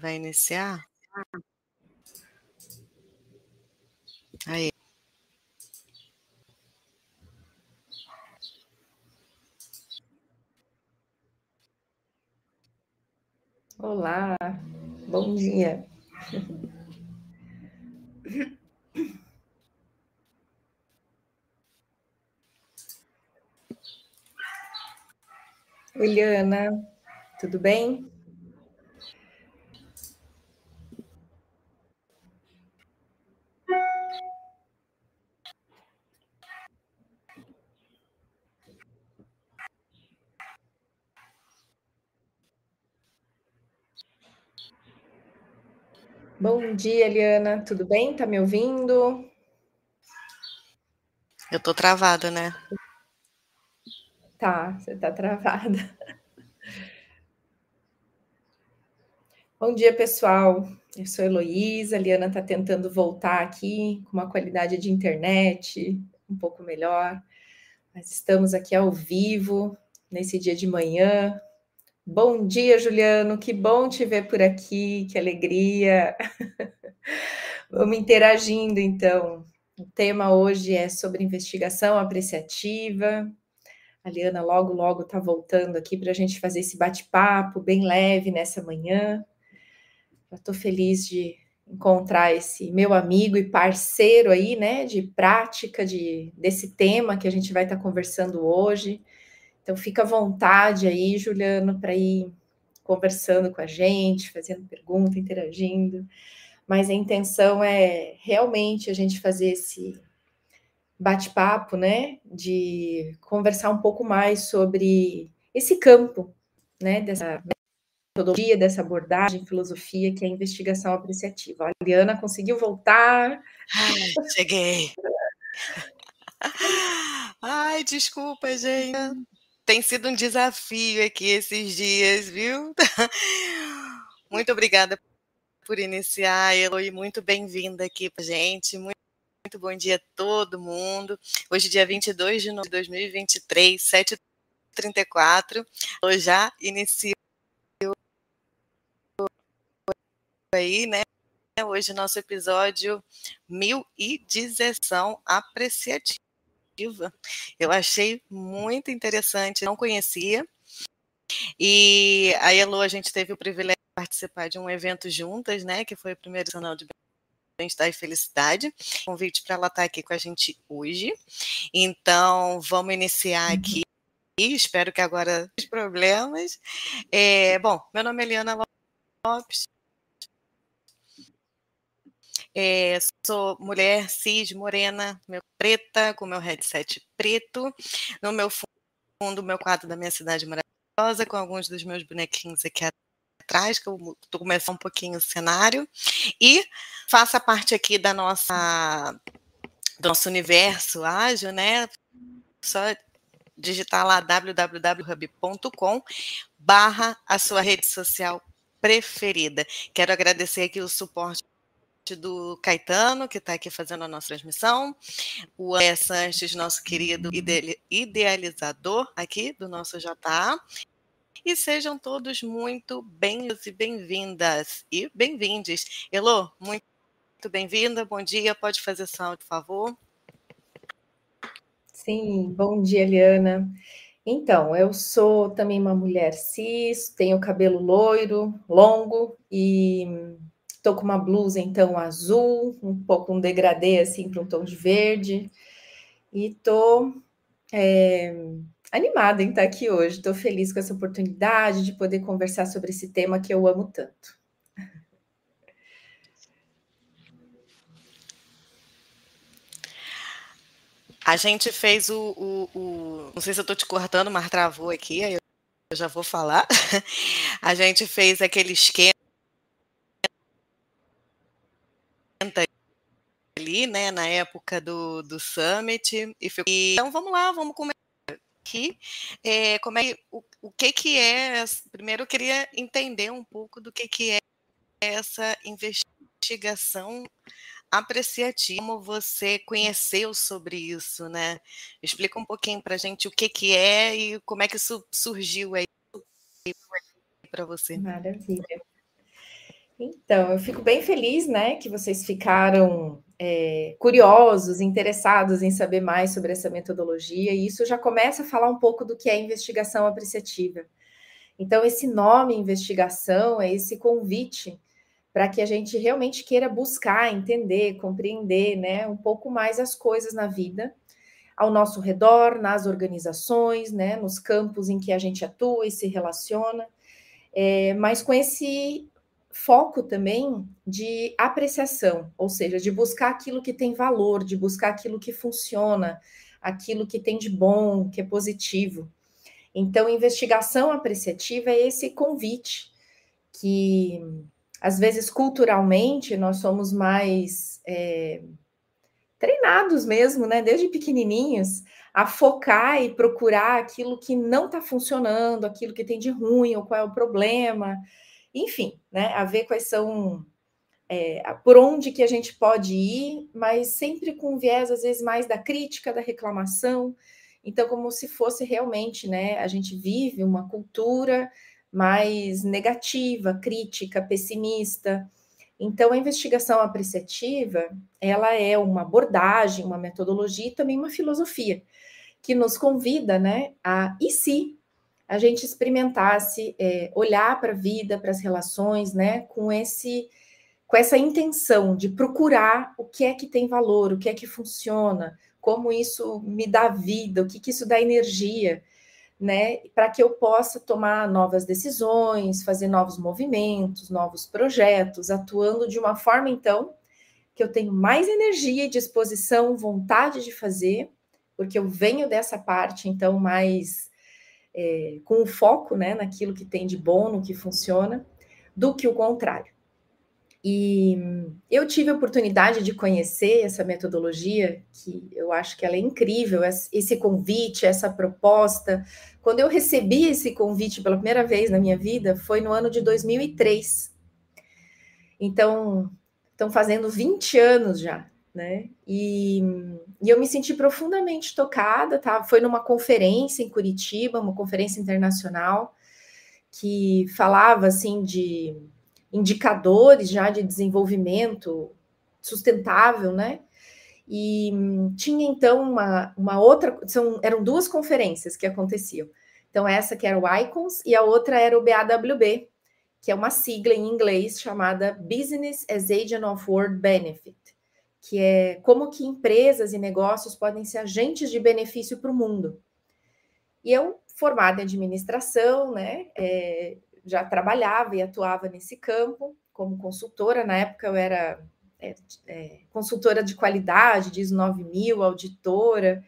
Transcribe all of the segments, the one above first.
vai iniciar? Aí. Olá, bom dia. Oi, tudo bem? Bom dia, Eliana. Tudo bem? Tá me ouvindo? Eu tô travada, né? Tá, você tá travada. Bom dia, pessoal. Eu sou Heloísa. A Eliana tá tentando voltar aqui com uma qualidade de internet um pouco melhor. Mas estamos aqui ao vivo nesse dia de manhã, Bom dia, Juliano. Que bom te ver por aqui, que alegria. Vamos interagindo, então. O tema hoje é sobre investigação apreciativa. A Liana logo, logo está voltando aqui para a gente fazer esse bate-papo bem leve nessa manhã. Estou feliz de encontrar esse meu amigo e parceiro aí, né, de prática de, desse tema que a gente vai estar tá conversando hoje. Então, fica à vontade aí, Juliano, para ir conversando com a gente, fazendo pergunta, interagindo. Mas a intenção é realmente a gente fazer esse bate-papo, né? De conversar um pouco mais sobre esse campo, né? Dessa metodologia, dessa abordagem, filosofia, que é a investigação apreciativa. A Liana conseguiu voltar. Ai, cheguei. Ai, desculpa, gente tem sido um desafio aqui esses dias, viu? Muito obrigada por iniciar, Eloy, muito bem-vinda aqui para gente. Muito, muito bom dia a todo mundo. Hoje, dia 22 de novembro de 2023, 7h34. Eu já iniciou aí, né? Hoje, nosso episódio 1017 apreciativo eu achei muito interessante, não conhecia. E a Elo, a gente teve o privilégio de participar de um evento juntas, né? Que foi o primeiro canal de bem-estar e felicidade. Convite para ela estar aqui com a gente hoje. Então, vamos iniciar uhum. aqui. Espero que agora os problemas. É, bom, meu nome é Eliana Lopes, é, sou mulher cis, morena, meu, preta, com meu headset preto. No meu fundo, meu quadro da minha cidade maravilhosa, com alguns dos meus bonequinhos aqui atrás, que eu estou começando um pouquinho o cenário. E faça parte aqui da nossa do nosso universo ágil, né? Só digitar lá www.hub.com barra a sua rede social preferida. Quero agradecer aqui o suporte do Caetano, que está aqui fazendo a nossa transmissão, o André Sanches, nosso querido idealizador aqui do nosso JA, e sejam todos muito bem-vindos e bem-vindas e bem-vindes. Elô, muito bem-vinda, bom dia, pode fazer som, por favor. Sim, bom dia, Eliana. Então, eu sou também uma mulher cis, tenho cabelo loiro, longo e Estou com uma blusa, então, azul, um pouco um degradê, assim, para um tom de verde. E estou é, animada em estar aqui hoje. Estou feliz com essa oportunidade de poder conversar sobre esse tema que eu amo tanto. A gente fez o, o, o, Não sei se eu estou te cortando, mas travou aqui, aí eu já vou falar. A gente fez aquele esquema né, na época do, do Summit. E então vamos lá, vamos começar aqui. É, como é, o, o que que é, primeiro eu queria entender um pouco do que que é essa investigação apreciativa, como você conheceu sobre isso, né? Explica um pouquinho para a gente o que que é e como é que isso surgiu aí para você. Maravilha. Então, eu fico bem feliz, né, que vocês ficaram é, curiosos, interessados em saber mais sobre essa metodologia, e isso já começa a falar um pouco do que é investigação apreciativa. Então, esse nome investigação é esse convite para que a gente realmente queira buscar, entender, compreender, né, um pouco mais as coisas na vida, ao nosso redor, nas organizações, né, nos campos em que a gente atua e se relaciona, é, mas com esse foco também de apreciação, ou seja, de buscar aquilo que tem valor, de buscar aquilo que funciona, aquilo que tem de bom, que é positivo. Então, investigação apreciativa é esse convite que, às vezes, culturalmente, nós somos mais é, treinados mesmo, né, desde pequenininhos, a focar e procurar aquilo que não está funcionando, aquilo que tem de ruim, ou qual é o problema, enfim, né, a ver quais são é, por onde que a gente pode ir, mas sempre com viés, às vezes, mais da crítica, da reclamação. Então, como se fosse realmente, né? A gente vive uma cultura mais negativa, crítica, pessimista. Então, a investigação apreciativa, ela é uma abordagem, uma metodologia e também uma filosofia que nos convida, né, a e se a gente experimentasse é, olhar para a vida, para as relações, né, com esse com essa intenção de procurar o que é que tem valor, o que é que funciona, como isso me dá vida, o que, que isso dá energia, né, para que eu possa tomar novas decisões, fazer novos movimentos, novos projetos, atuando de uma forma então que eu tenho mais energia e disposição, vontade de fazer, porque eu venho dessa parte então mais é, com o foco né, naquilo que tem de bom, no que funciona, do que o contrário. E eu tive a oportunidade de conhecer essa metodologia, que eu acho que ela é incrível, esse convite, essa proposta. Quando eu recebi esse convite pela primeira vez na minha vida, foi no ano de 2003. Então, estão fazendo 20 anos já né? E, e, eu me senti profundamente tocada, tá? Foi numa conferência em Curitiba, uma conferência internacional, que falava assim de indicadores já de desenvolvimento sustentável, né? E tinha então uma, uma outra, são, eram duas conferências que aconteciam. Então, essa que era o ICONS e a outra era o BAWB, que é uma sigla em inglês chamada Business as Agent of World Benefit que é como que empresas e negócios podem ser agentes de benefício para o mundo. E eu, formada em administração, né, é, já trabalhava e atuava nesse campo como consultora. Na época eu era é, é, consultora de qualidade, diz 9000, auditora.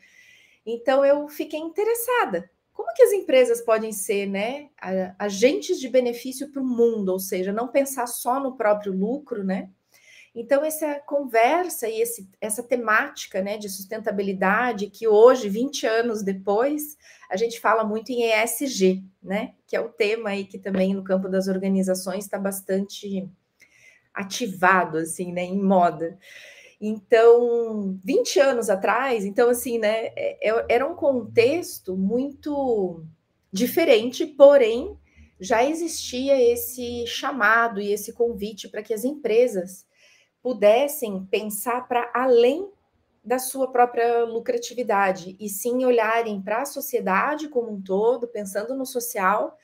Então eu fiquei interessada. Como que as empresas podem ser, né, agentes de benefício para o mundo, ou seja, não pensar só no próprio lucro, né, então, essa conversa e esse, essa temática né, de sustentabilidade, que hoje, 20 anos depois, a gente fala muito em ESG, né? Que é o tema aí que também no campo das organizações está bastante ativado, assim, né? Em moda. Então, 20 anos atrás, então, assim, né? É, é, era um contexto muito diferente, porém, já existia esse chamado e esse convite para que as empresas pudessem pensar para além da sua própria lucratividade e sim olharem para a sociedade como um todo, pensando no social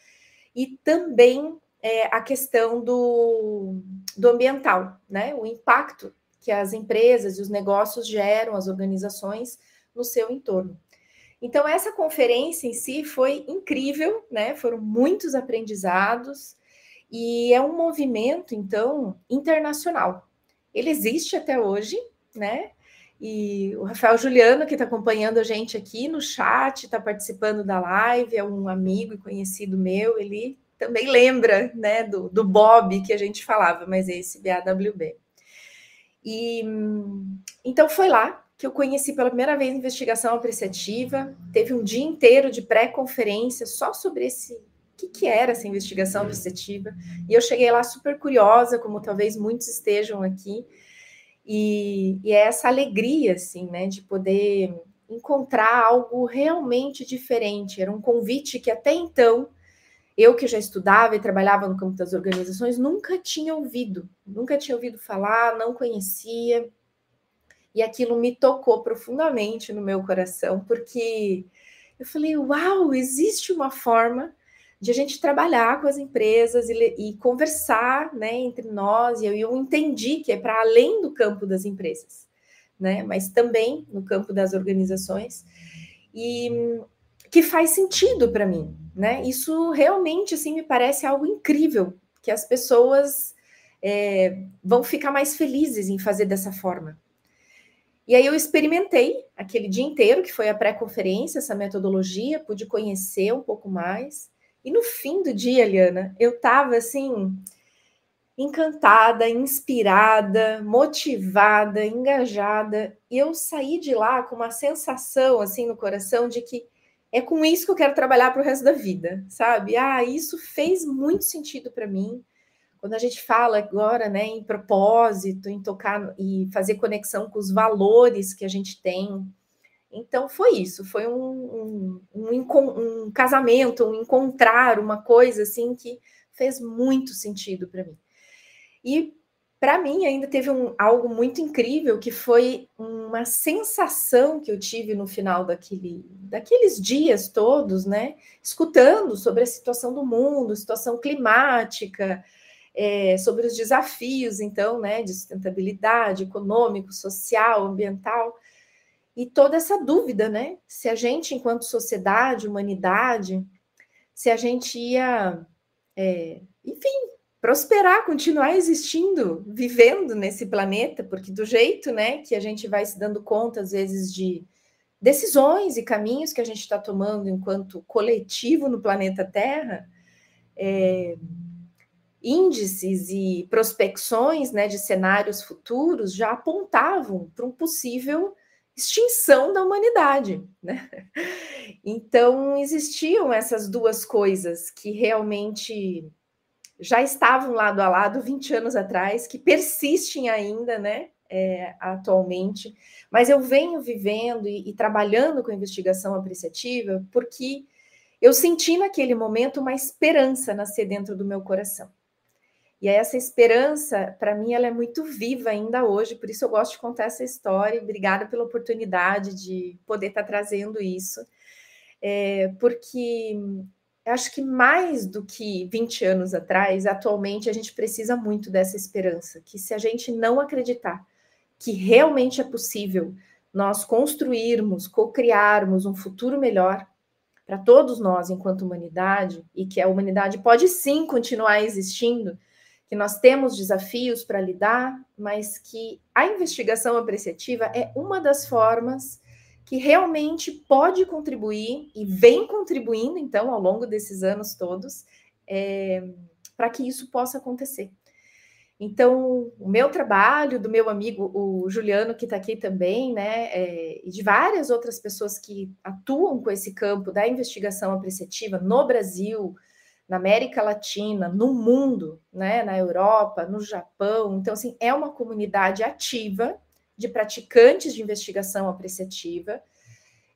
e também é, a questão do, do ambiental, né? O impacto que as empresas e os negócios geram, as organizações no seu entorno. Então, essa conferência em si foi incrível, né? Foram muitos aprendizados e é um movimento, então, internacional. Ele existe até hoje, né? E o Rafael Juliano, que está acompanhando a gente aqui no chat, está participando da live, é um amigo e conhecido meu, ele também lembra né, do, do Bob que a gente falava, mas é esse BAWB. E então foi lá que eu conheci pela primeira vez investigação apreciativa. Teve um dia inteiro de pré-conferência só sobre esse que, que era essa investigação apreciativa. E eu cheguei lá super curiosa, como talvez muitos estejam aqui, e, e, é essa alegria, assim, né, de poder encontrar algo realmente diferente. Era um convite que até então eu que já estudava e trabalhava no campo das organizações, nunca tinha ouvido, nunca tinha ouvido falar, não conhecia. E aquilo me tocou profundamente no meu coração, porque eu falei: uau, existe uma forma de a gente trabalhar com as empresas e, e conversar né, entre nós, e eu, eu entendi que é para além do campo das empresas, né, mas também no campo das organizações, e que faz sentido para mim, né? Isso realmente assim me parece algo incrível que as pessoas é, vão ficar mais felizes em fazer dessa forma. E aí eu experimentei aquele dia inteiro, que foi a pré-conferência, essa metodologia, pude conhecer um pouco mais. E no fim do dia, Liana, eu estava assim encantada, inspirada, motivada, engajada, e eu saí de lá com uma sensação assim no coração de que é com isso que eu quero trabalhar para o resto da vida, sabe? Ah, isso fez muito sentido para mim. Quando a gente fala agora, né, em propósito, em tocar e fazer conexão com os valores que a gente tem. Então foi isso, foi um, um, um, um casamento, um encontrar, uma coisa assim que fez muito sentido para mim. E para mim ainda teve um, algo muito incrível que foi uma sensação que eu tive no final daquele, daqueles dias todos, né? Escutando sobre a situação do mundo, situação climática, é, sobre os desafios, então, né, de sustentabilidade econômico, social, ambiental, e toda essa dúvida, né? Se a gente, enquanto sociedade, humanidade, se a gente ia, é, enfim, prosperar, continuar existindo, vivendo nesse planeta, porque do jeito, né, que a gente vai se dando conta às vezes de decisões e caminhos que a gente está tomando enquanto coletivo no planeta Terra, é, índices e prospecções, né, de cenários futuros já apontavam para um possível extinção da humanidade, né? Então existiam essas duas coisas que realmente já estavam lado a lado 20 anos atrás, que persistem ainda, né? É, atualmente, mas eu venho vivendo e, e trabalhando com investigação apreciativa porque eu senti naquele momento uma esperança nascer dentro do meu coração. E essa esperança, para mim, ela é muito viva ainda hoje, por isso eu gosto de contar essa história. Obrigada pela oportunidade de poder estar trazendo isso, é, porque acho que mais do que 20 anos atrás, atualmente a gente precisa muito dessa esperança, que se a gente não acreditar que realmente é possível nós construirmos, co-criarmos um futuro melhor para todos nós enquanto humanidade e que a humanidade pode sim continuar existindo, que nós temos desafios para lidar, mas que a investigação apreciativa é uma das formas que realmente pode contribuir e vem contribuindo, então, ao longo desses anos todos, é, para que isso possa acontecer. Então, o meu trabalho, do meu amigo, o Juliano, que está aqui também, né, é, e de várias outras pessoas que atuam com esse campo da investigação apreciativa no Brasil, na América Latina, no mundo, né, na Europa, no Japão. Então, assim, é uma comunidade ativa de praticantes de investigação apreciativa,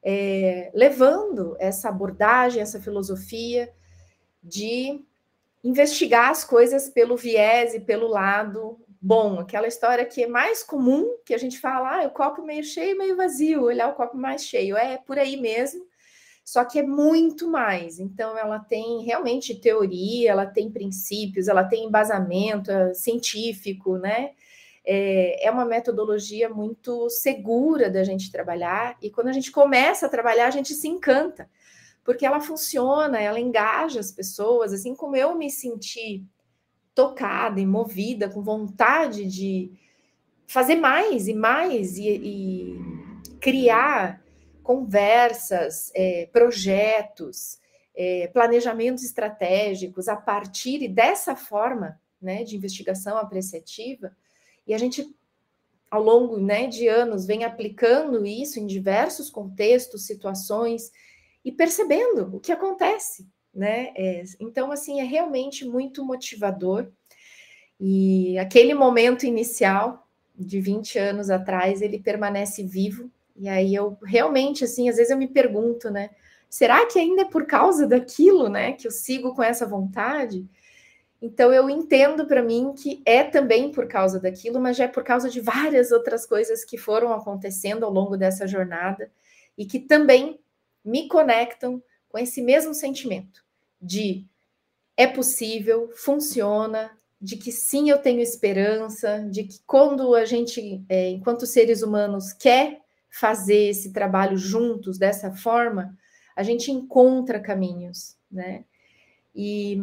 é, levando essa abordagem, essa filosofia de investigar as coisas pelo viés e pelo lado bom, aquela história que é mais comum, que a gente fala, ah, o copo meio cheio, meio vazio, olhar o copo mais cheio, é por aí mesmo, só que é muito mais. Então, ela tem realmente teoria, ela tem princípios, ela tem embasamento é científico, né? é, é uma metodologia muito segura da gente trabalhar, e quando a gente começa a trabalhar, a gente se encanta, porque ela funciona, ela engaja as pessoas, assim como eu me senti tocada e movida, com vontade de fazer mais e mais e, e criar conversas, é, projetos, é, planejamentos estratégicos a partir dessa forma né, de investigação apreciativa, e a gente, ao longo né, de anos, vem aplicando isso em diversos contextos, situações, e percebendo o que acontece. Né? É, então, assim, é realmente muito motivador. E aquele momento inicial, de 20 anos atrás, ele permanece vivo. E aí eu realmente, assim, às vezes eu me pergunto, né? será que ainda é por causa daquilo, né, que eu sigo com essa vontade? Então eu entendo para mim que é também por causa daquilo, mas já é por causa de várias outras coisas que foram acontecendo ao longo dessa jornada e que também me conectam com esse mesmo sentimento de é possível, funciona, de que sim, eu tenho esperança, de que quando a gente, é, enquanto seres humanos, quer fazer esse trabalho juntos dessa forma, a gente encontra caminhos, né? E,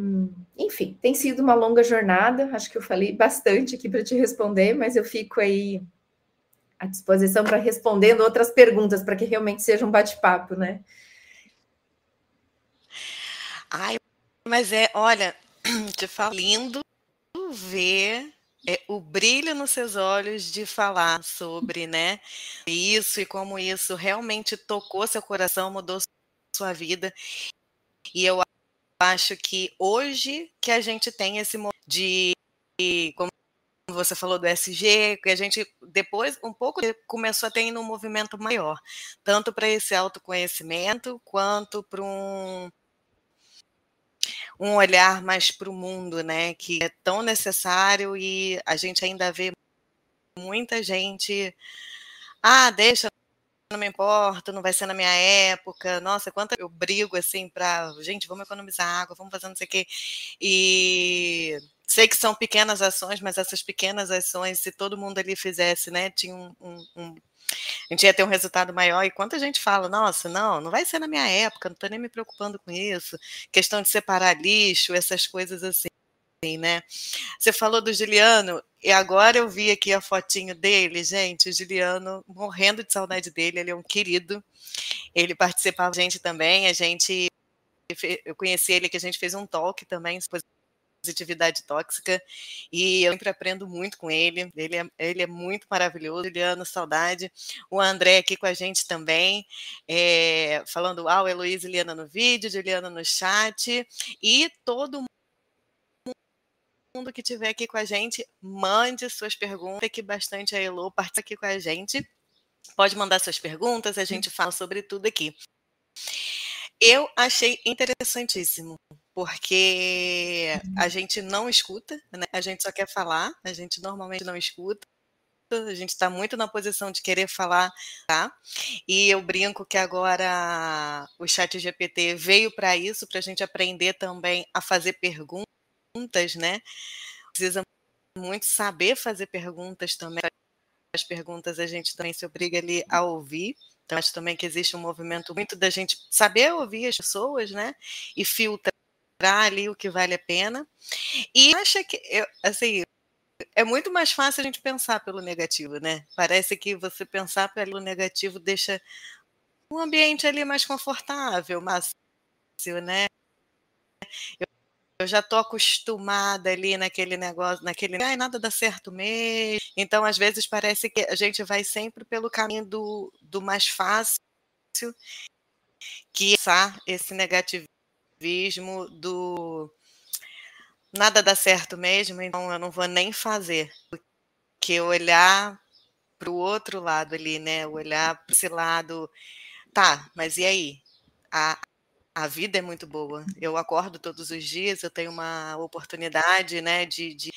enfim, tem sido uma longa jornada. Acho que eu falei bastante aqui para te responder, mas eu fico aí à disposição para respondendo outras perguntas, para que realmente seja um bate-papo, né? Ai, mas é, olha, te falo lindo ver é, o brilho nos seus olhos de falar sobre, né, isso e como isso realmente tocou seu coração, mudou sua vida. E eu acho que hoje que a gente tem esse de, como você falou do SG, que a gente depois um pouco começou a ter um movimento maior, tanto para esse autoconhecimento quanto para um um olhar mais para o mundo, né, que é tão necessário e a gente ainda vê muita gente, ah, deixa, não me importa, não vai ser na minha época, nossa, quanto eu brigo assim para, gente, vamos economizar água, vamos fazer não sei o quê, e sei que são pequenas ações, mas essas pequenas ações, se todo mundo ali fizesse, né, tinha um, um, um a gente ia ter um resultado maior. E quanta gente fala, nossa, não, não vai ser na minha época, não estou nem me preocupando com isso. Questão de separar lixo, essas coisas assim. Né? Você falou do Juliano, e agora eu vi aqui a fotinho dele, gente, o Juliano, morrendo de saudade dele, ele é um querido, ele participava a gente também, a gente, eu conheci ele que a gente fez um talk também, positividade tóxica e eu sempre aprendo muito com ele. Ele é, ele é muito maravilhoso. Juliano, saudade. O André aqui com a gente também, é, falando, ah, o Heloísa e Liana no vídeo, Juliana no chat e todo mundo que estiver aqui com a gente, mande suas perguntas, que bastante a Elo participa aqui com a gente. Pode mandar suas perguntas, a gente fala sobre tudo aqui. Eu achei interessantíssimo, porque a uhum. gente não escuta, né? a gente só quer falar, a gente normalmente não escuta. A gente está muito na posição de querer falar, tá? E eu brinco que agora o Chat GPT veio para isso, para a gente aprender também a fazer perguntas, né? Precisa muito saber fazer perguntas também. As perguntas a gente também se obriga ali a ouvir. Então, acho também que existe um movimento muito da gente saber ouvir as pessoas, né? E filtrar ali o que vale a pena. E acha que, assim, é muito mais fácil a gente pensar pelo negativo, né? Parece que você pensar pelo negativo deixa um ambiente ali mais confortável, fácil, né? Eu, eu já estou acostumada ali naquele negócio, naquele, ai, nada dá certo mesmo. Então, às vezes, parece que a gente vai sempre pelo caminho do, do mais fácil, que é esse negativismo do nada dá certo mesmo, então eu não vou nem fazer. Porque olhar para o outro lado ali, né? Olhar para esse lado, tá, mas e aí? A, a vida é muito boa. Eu acordo todos os dias, eu tenho uma oportunidade, né, de, de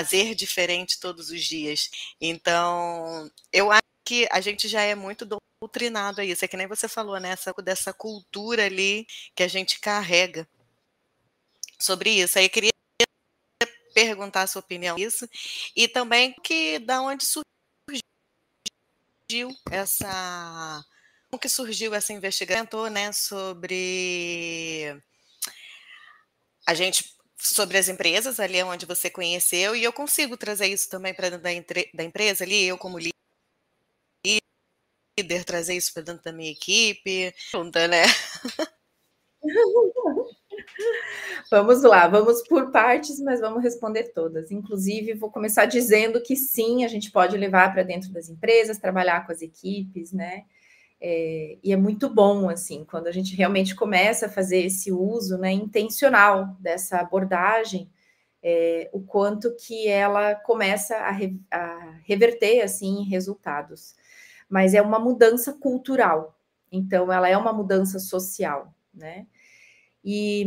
fazer diferente todos os dias. Então, eu acho que a gente já é muito doutrinado a isso. É que nem você falou, né, essa, dessa cultura ali que a gente carrega sobre isso. Aí eu queria perguntar a sua opinião isso e também que da onde surgiu essa como que surgiu essa investigação, né, sobre a gente sobre as empresas ali onde você conheceu e eu consigo trazer isso também para da, da, empresa ali, eu como líder trazer isso para dentro da minha equipe, junta, né? Vamos lá, vamos por partes, mas vamos responder todas. Inclusive, vou começar dizendo que sim, a gente pode levar para dentro das empresas, trabalhar com as equipes, né? É, e é muito bom, assim, quando a gente realmente começa a fazer esse uso né, intencional dessa abordagem, é, o quanto que ela começa a, re, a reverter, assim, resultados. Mas é uma mudança cultural. Então, ela é uma mudança social, né? E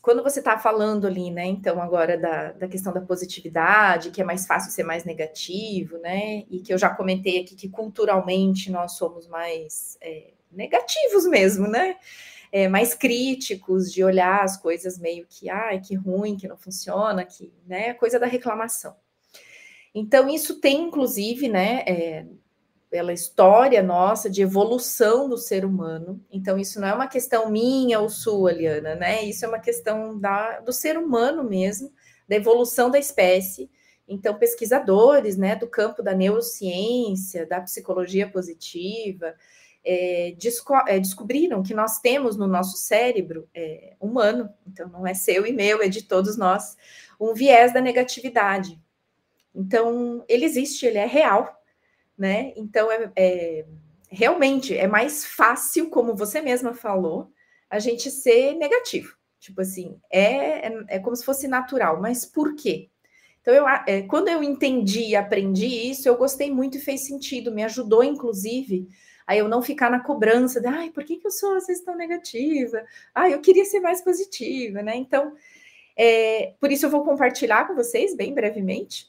quando você está falando ali, né, então, agora da, da questão da positividade, que é mais fácil ser mais negativo, né? E que eu já comentei aqui que culturalmente nós somos mais é, negativos mesmo, né? É, mais críticos de olhar as coisas meio que, ai, que ruim, que não funciona, que, né? Coisa da reclamação. Então, isso tem, inclusive, né, é, pela história nossa de evolução do ser humano. Então, isso não é uma questão minha ou sua, Liana, né? Isso é uma questão da, do ser humano mesmo, da evolução da espécie. Então, pesquisadores né, do campo da neurociência, da psicologia positiva, é, desco é, descobriram que nós temos no nosso cérebro é, humano, então não é seu e meu, é de todos nós, um viés da negatividade. Então, ele existe, ele é real, né? Então, é, é, realmente é mais fácil, como você mesma falou, a gente ser negativo. Tipo assim, é, é, é como se fosse natural, mas por quê? Então, eu, é, quando eu entendi e aprendi isso, eu gostei muito e fez sentido, me ajudou, inclusive, a eu não ficar na cobrança de, ai, por que, que eu sou vezes tão negativa? Ai, eu queria ser mais positiva, né? Então, é, por isso eu vou compartilhar com vocês, bem brevemente,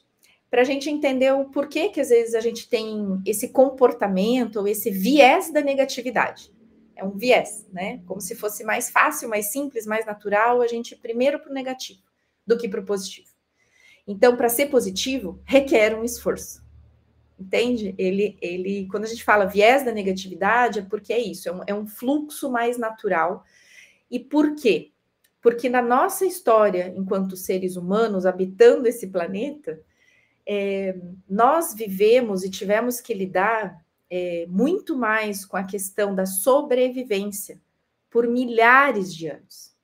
para a gente entender o porquê que às vezes a gente tem esse comportamento ou esse viés da negatividade. É um viés, né? Como se fosse mais fácil, mais simples, mais natural a gente ir primeiro para o negativo do que para o positivo. Então, para ser positivo, requer um esforço. Entende? Ele, ele, quando a gente fala viés da negatividade, é porque é isso, é um, é um fluxo mais natural. E por quê? Porque na nossa história, enquanto seres humanos habitando esse planeta, é, nós vivemos e tivemos que lidar é, muito mais com a questão da sobrevivência por milhares de anos.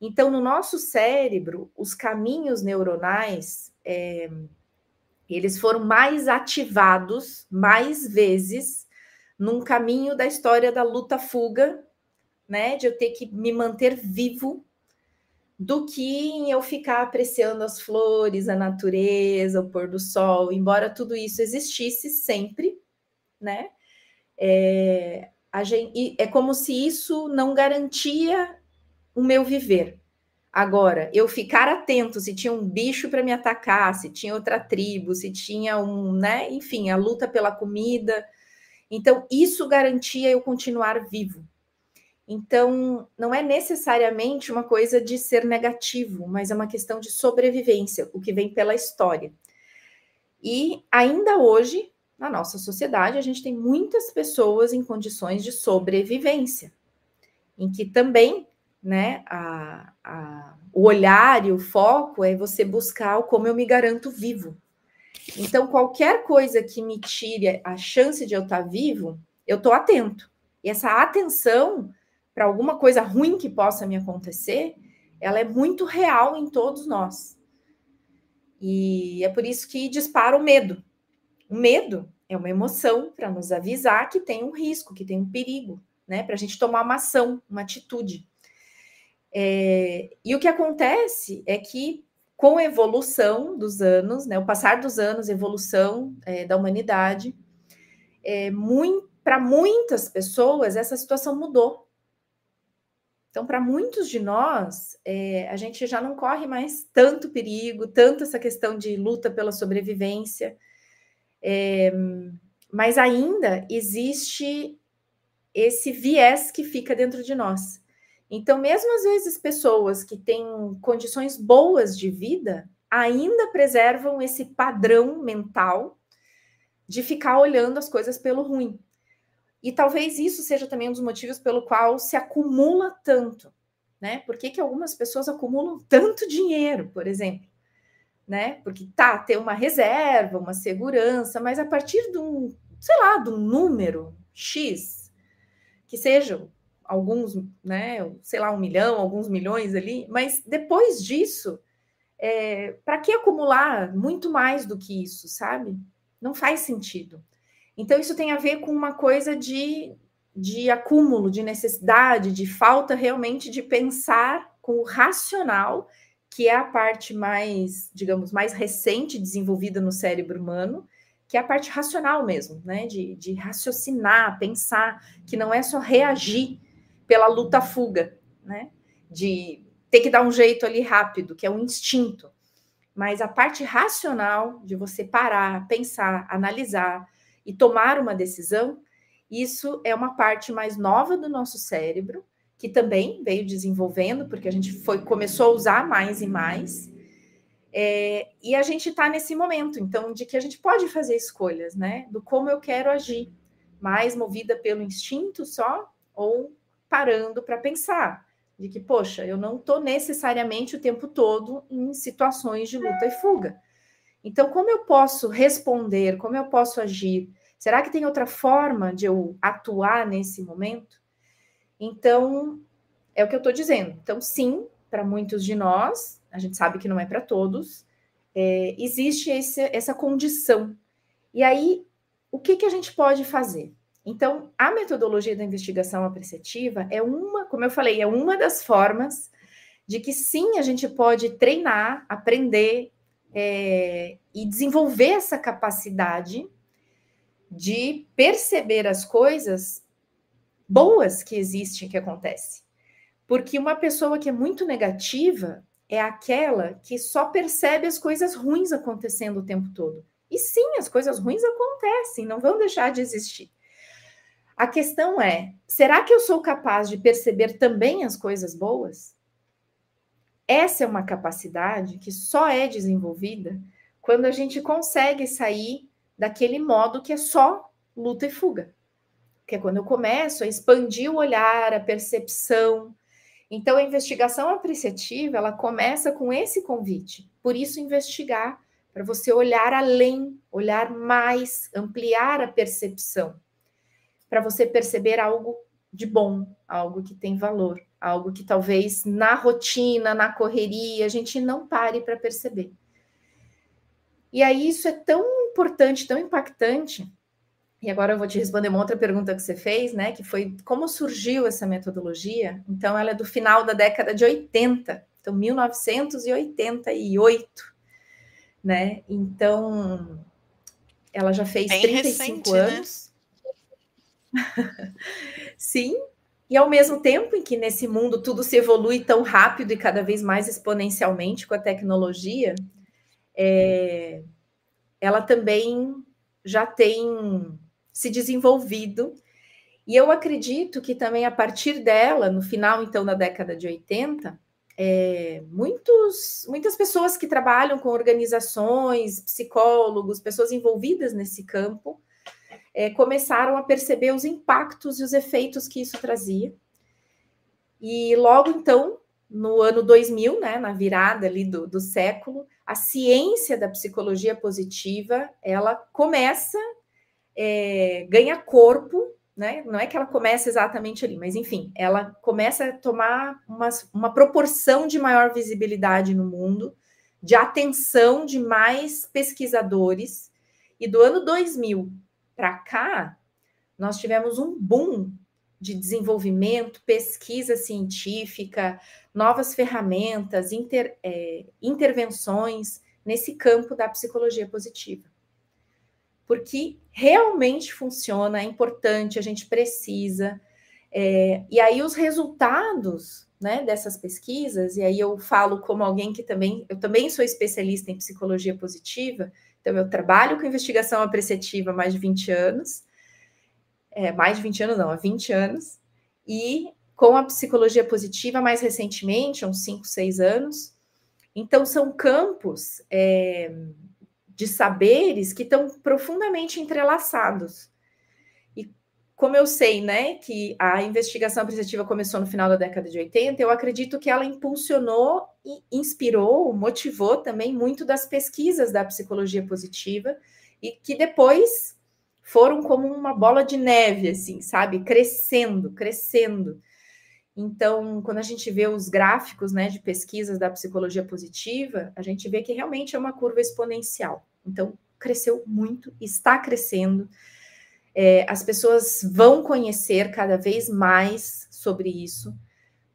Então, no nosso cérebro, os caminhos neuronais é, eles foram mais ativados mais vezes num caminho da história da luta-fuga, né? De eu ter que me manter vivo do que em eu ficar apreciando as flores, a natureza, o pôr do sol, embora tudo isso existisse sempre, né? É, gente, é como se isso não garantia o meu viver. Agora, eu ficar atento se tinha um bicho para me atacar, se tinha outra tribo, se tinha um, né? Enfim, a luta pela comida. Então, isso garantia eu continuar vivo. Então, não é necessariamente uma coisa de ser negativo, mas é uma questão de sobrevivência, o que vem pela história. E ainda hoje, na nossa sociedade, a gente tem muitas pessoas em condições de sobrevivência, em que também né, a, a, o olhar e o foco é você buscar o como eu me garanto vivo. Então, qualquer coisa que me tire a chance de eu estar vivo, eu estou atento. E essa atenção para alguma coisa ruim que possa me acontecer, ela é muito real em todos nós. E é por isso que dispara o medo. O medo é uma emoção para nos avisar que tem um risco, que tem um perigo, né? Para a gente tomar uma ação, uma atitude. É, e o que acontece é que, com a evolução dos anos, né, o passar dos anos, evolução é, da humanidade, é, para muitas pessoas essa situação mudou. Então, para muitos de nós, é, a gente já não corre mais tanto perigo, tanto essa questão de luta pela sobrevivência, é, mas ainda existe esse viés que fica dentro de nós. Então, mesmo às vezes, pessoas que têm condições boas de vida ainda preservam esse padrão mental de ficar olhando as coisas pelo ruim. E talvez isso seja também um dos motivos pelo qual se acumula tanto, né? Por que, que algumas pessoas acumulam tanto dinheiro, por exemplo? Né? Porque tá, tem uma reserva, uma segurança, mas a partir de um, sei lá, de um número X, que sejam alguns, né, sei lá, um milhão, alguns milhões ali, mas depois disso, é, para que acumular muito mais do que isso, sabe? Não faz sentido. Então, isso tem a ver com uma coisa de, de acúmulo, de necessidade, de falta realmente de pensar com o racional, que é a parte mais, digamos, mais recente desenvolvida no cérebro humano, que é a parte racional mesmo, né? De, de raciocinar, pensar, que não é só reagir pela luta-fuga, né? De ter que dar um jeito ali rápido, que é um instinto. Mas a parte racional de você parar, pensar, analisar e tomar uma decisão, isso é uma parte mais nova do nosso cérebro, que também veio desenvolvendo, porque a gente foi começou a usar mais e mais. É, e a gente está nesse momento, então, de que a gente pode fazer escolhas, né? Do como eu quero agir, mais movida pelo instinto só, ou parando para pensar de que, poxa, eu não estou necessariamente o tempo todo em situações de luta e fuga. Então, como eu posso responder, como eu posso agir? Será que tem outra forma de eu atuar nesse momento? Então, é o que eu estou dizendo. Então, sim, para muitos de nós, a gente sabe que não é para todos, é, existe esse, essa condição. E aí, o que, que a gente pode fazer? Então, a metodologia da investigação apreciativa é uma, como eu falei, é uma das formas de que sim, a gente pode treinar, aprender é, e desenvolver essa capacidade de perceber as coisas boas que existem, que acontecem. Porque uma pessoa que é muito negativa, é aquela que só percebe as coisas ruins acontecendo o tempo todo. E sim, as coisas ruins acontecem, não vão deixar de existir. A questão é: será que eu sou capaz de perceber também as coisas boas? Essa é uma capacidade que só é desenvolvida quando a gente consegue sair daquele modo que é só luta e fuga. Que é quando eu começo a expandir o olhar, a percepção, então, a investigação apreciativa, ela começa com esse convite. Por isso, investigar, para você olhar além, olhar mais, ampliar a percepção, para você perceber algo de bom, algo que tem valor, algo que talvez na rotina, na correria, a gente não pare para perceber. E aí, isso é tão importante, tão impactante, e agora eu vou te responder uma outra pergunta que você fez, né? Que foi como surgiu essa metodologia. Então, ela é do final da década de 80, então 1988, né? Então, ela já fez Bem 35 recente, né? anos. Né? Sim, e ao mesmo tempo em que nesse mundo tudo se evolui tão rápido e cada vez mais exponencialmente com a tecnologia, é, ela também já tem se desenvolvido. E eu acredito que também a partir dela, no final então da década de 80, é, muitos, muitas pessoas que trabalham com organizações, psicólogos, pessoas envolvidas nesse campo, é, começaram a perceber os impactos e os efeitos que isso trazia. E logo então, no ano 2000, né, na virada ali do, do século, a ciência da psicologia positiva, ela começa é, ganha corpo, né? Não é que ela começa exatamente ali, mas enfim, ela começa a tomar uma, uma proporção de maior visibilidade no mundo, de atenção de mais pesquisadores. E do ano 2000 para cá, nós tivemos um boom de desenvolvimento, pesquisa científica, novas ferramentas, inter, é, intervenções nesse campo da psicologia positiva porque realmente funciona, é importante, a gente precisa. É, e aí os resultados né, dessas pesquisas, e aí eu falo como alguém que também, eu também sou especialista em psicologia positiva, então eu trabalho com investigação apreciativa há mais de 20 anos, é, mais de 20 anos não, há 20 anos, e com a psicologia positiva mais recentemente, há uns 5, 6 anos. Então são campos é, de saberes que estão profundamente entrelaçados. Como eu sei, né, que a investigação apreciativa começou no final da década de 80, eu acredito que ela impulsionou e inspirou, motivou também muito das pesquisas da psicologia positiva e que depois foram como uma bola de neve, assim, sabe, crescendo, crescendo. Então, quando a gente vê os gráficos né, de pesquisas da psicologia positiva, a gente vê que realmente é uma curva exponencial. Então, cresceu muito, está crescendo. É, as pessoas vão conhecer cada vez mais sobre isso,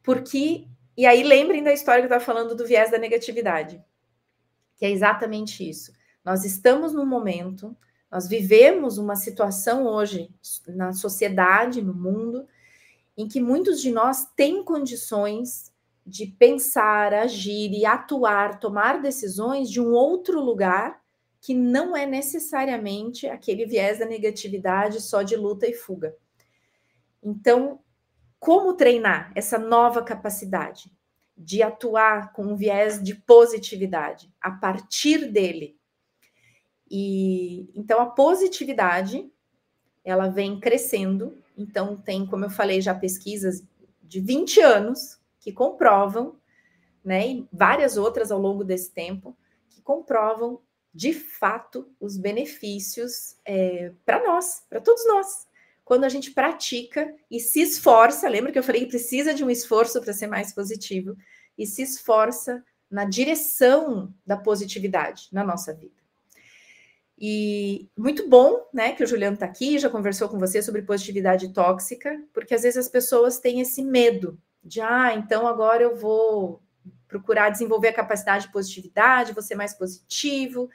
porque. E aí, lembrem da história que eu estava falando do viés da negatividade, que é exatamente isso. Nós estamos num momento Nós vivemos uma situação hoje na sociedade, no mundo, em que muitos de nós têm condições de pensar, agir e atuar, tomar decisões de um outro lugar que não é necessariamente aquele viés da negatividade só de luta e fuga. Então, como treinar essa nova capacidade de atuar com um viés de positividade a partir dele? E então a positividade ela vem crescendo. Então tem, como eu falei, já pesquisas de 20 anos que comprovam, né, e várias outras ao longo desse tempo, que comprovam de fato os benefícios é, para nós, para todos nós. Quando a gente pratica e se esforça, lembra que eu falei que precisa de um esforço para ser mais positivo, e se esforça na direção da positividade na nossa vida. E muito bom, né, que o Juliano está aqui, já conversou com você sobre positividade tóxica, porque às vezes as pessoas têm esse medo de, ah, então agora eu vou procurar desenvolver a capacidade de positividade, ser mais positivo.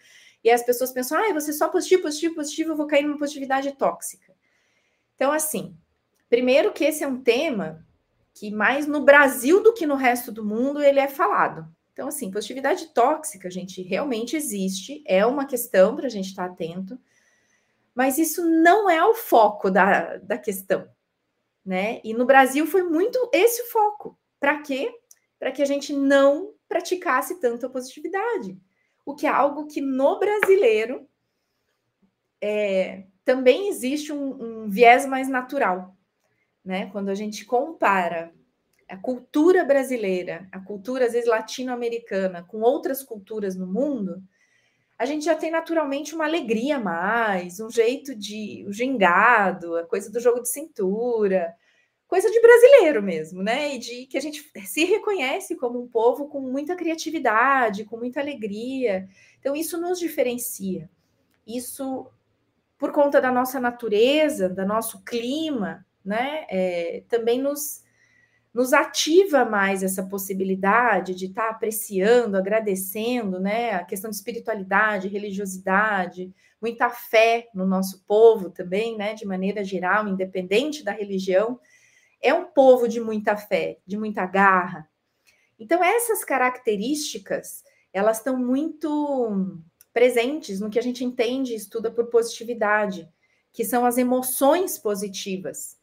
E as pessoas pensam, ah, você só positivo, positivo, positivo, eu vou cair numa positividade tóxica. Então, assim, primeiro que esse é um tema que mais no Brasil do que no resto do mundo ele é falado. Então, assim, positividade tóxica, gente, realmente existe, é uma questão para a gente estar atento, mas isso não é o foco da, da questão, né? E no Brasil foi muito esse o foco. Para quê? Para que a gente não praticasse tanto a positividade, o que é algo que no brasileiro é, também existe um, um viés mais natural, né? Quando a gente compara a cultura brasileira, a cultura às vezes latino-americana, com outras culturas no mundo, a gente já tem naturalmente uma alegria mais, um jeito de o gingado, a coisa do jogo de cintura, coisa de brasileiro mesmo, né? E de que a gente se reconhece como um povo com muita criatividade, com muita alegria. Então isso nos diferencia. Isso por conta da nossa natureza, do nosso clima, né? É, também nos nos ativa mais essa possibilidade de estar tá apreciando, agradecendo, né? A questão de espiritualidade, religiosidade, muita fé no nosso povo também, né? De maneira geral, independente da religião, é um povo de muita fé, de muita garra. Então essas características, elas estão muito presentes no que a gente entende e estuda por positividade, que são as emoções positivas.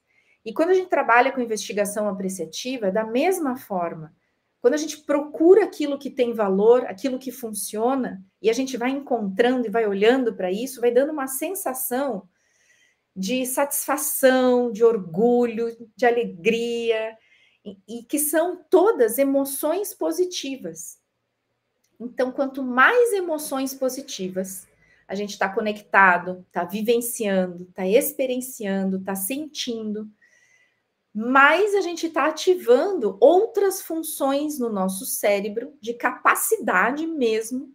E quando a gente trabalha com investigação apreciativa, da mesma forma. Quando a gente procura aquilo que tem valor, aquilo que funciona, e a gente vai encontrando e vai olhando para isso, vai dando uma sensação de satisfação, de orgulho, de alegria, e, e que são todas emoções positivas. Então, quanto mais emoções positivas a gente está conectado, está vivenciando, está experienciando, está sentindo, mais a gente está ativando outras funções no nosso cérebro de capacidade mesmo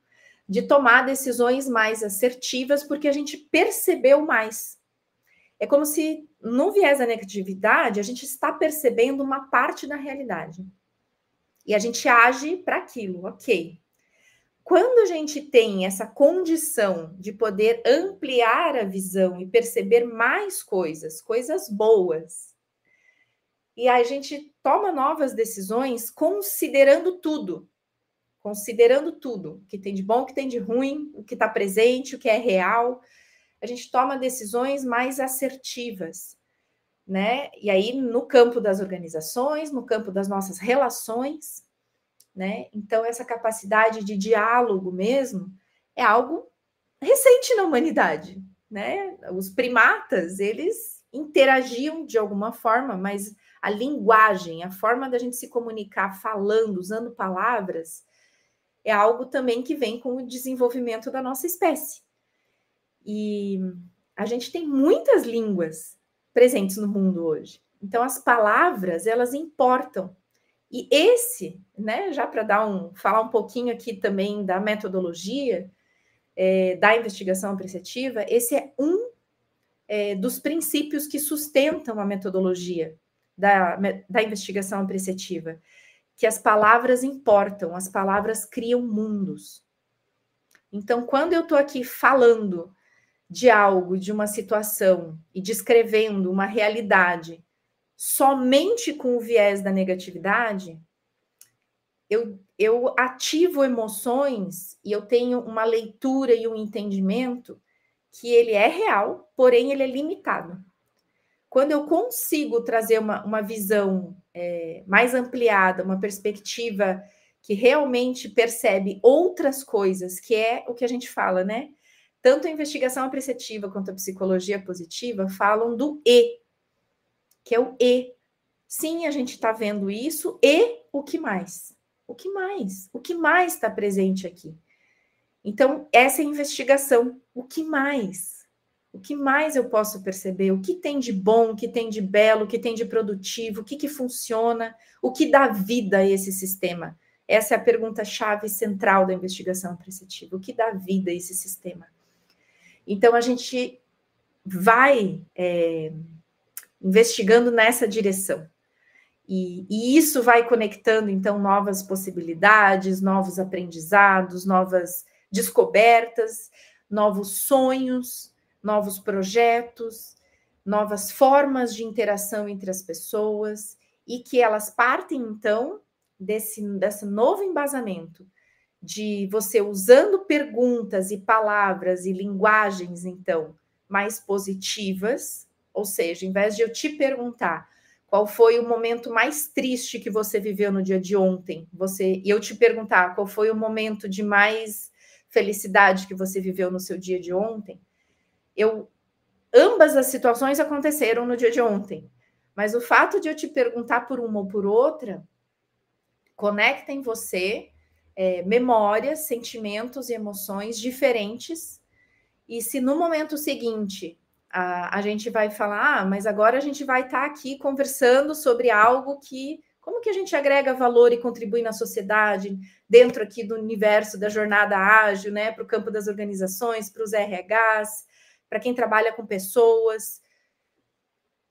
de tomar decisões mais assertivas, porque a gente percebeu mais. É como se no viés da negatividade a gente está percebendo uma parte da realidade e a gente age para aquilo, ok. Quando a gente tem essa condição de poder ampliar a visão e perceber mais coisas, coisas boas, e a gente toma novas decisões considerando tudo, considerando tudo, o que tem de bom, o que tem de ruim, o que está presente, o que é real. A gente toma decisões mais assertivas, né? E aí, no campo das organizações, no campo das nossas relações, né? Então, essa capacidade de diálogo mesmo é algo recente na humanidade, né? Os primatas, eles interagiam de alguma forma, mas a linguagem, a forma da gente se comunicar falando, usando palavras, é algo também que vem com o desenvolvimento da nossa espécie. E a gente tem muitas línguas presentes no mundo hoje. Então as palavras, elas importam. E esse, né, já para dar um falar um pouquinho aqui também da metodologia é, da investigação apreciativa, esse é um é, dos princípios que sustentam a metodologia da, da investigação apreciativa, que as palavras importam, as palavras criam mundos. Então, quando eu estou aqui falando de algo, de uma situação e descrevendo uma realidade somente com o viés da negatividade, eu, eu ativo emoções e eu tenho uma leitura e um entendimento que ele é real, porém ele é limitado. Quando eu consigo trazer uma, uma visão é, mais ampliada, uma perspectiva que realmente percebe outras coisas, que é o que a gente fala, né? Tanto a investigação apreciativa quanto a psicologia positiva falam do E, que é o E. Sim, a gente está vendo isso, e o que mais? O que mais? O que mais está presente aqui? Então, essa é a investigação. O que mais? O que mais eu posso perceber? O que tem de bom, o que tem de belo, o que tem de produtivo, o que, que funciona, o que dá vida a esse sistema? Essa é a pergunta-chave central da investigação apreciativa. O que dá vida a esse sistema? Então, a gente vai é, investigando nessa direção. E, e, isso vai conectando, então, novas possibilidades, novos aprendizados, novas descobertas, novos sonhos, novos projetos, novas formas de interação entre as pessoas, e que elas partem, então, desse, desse novo embasamento de você usando perguntas e palavras e linguagens, então, mais positivas, ou seja, em vez de eu te perguntar qual foi o momento mais triste que você viveu no dia de ontem, você e eu te perguntar qual foi o momento de mais felicidade que você viveu no seu dia de ontem, eu ambas as situações aconteceram no dia de ontem. Mas o fato de eu te perguntar por uma ou por outra conecta em você é, memórias, sentimentos e emoções diferentes. E se no momento seguinte a, a gente vai falar, ah, mas agora a gente vai estar tá aqui conversando sobre algo que como que a gente agrega valor e contribui na sociedade, dentro aqui do universo da jornada ágil, né, para o campo das organizações, para os RHs, para quem trabalha com pessoas.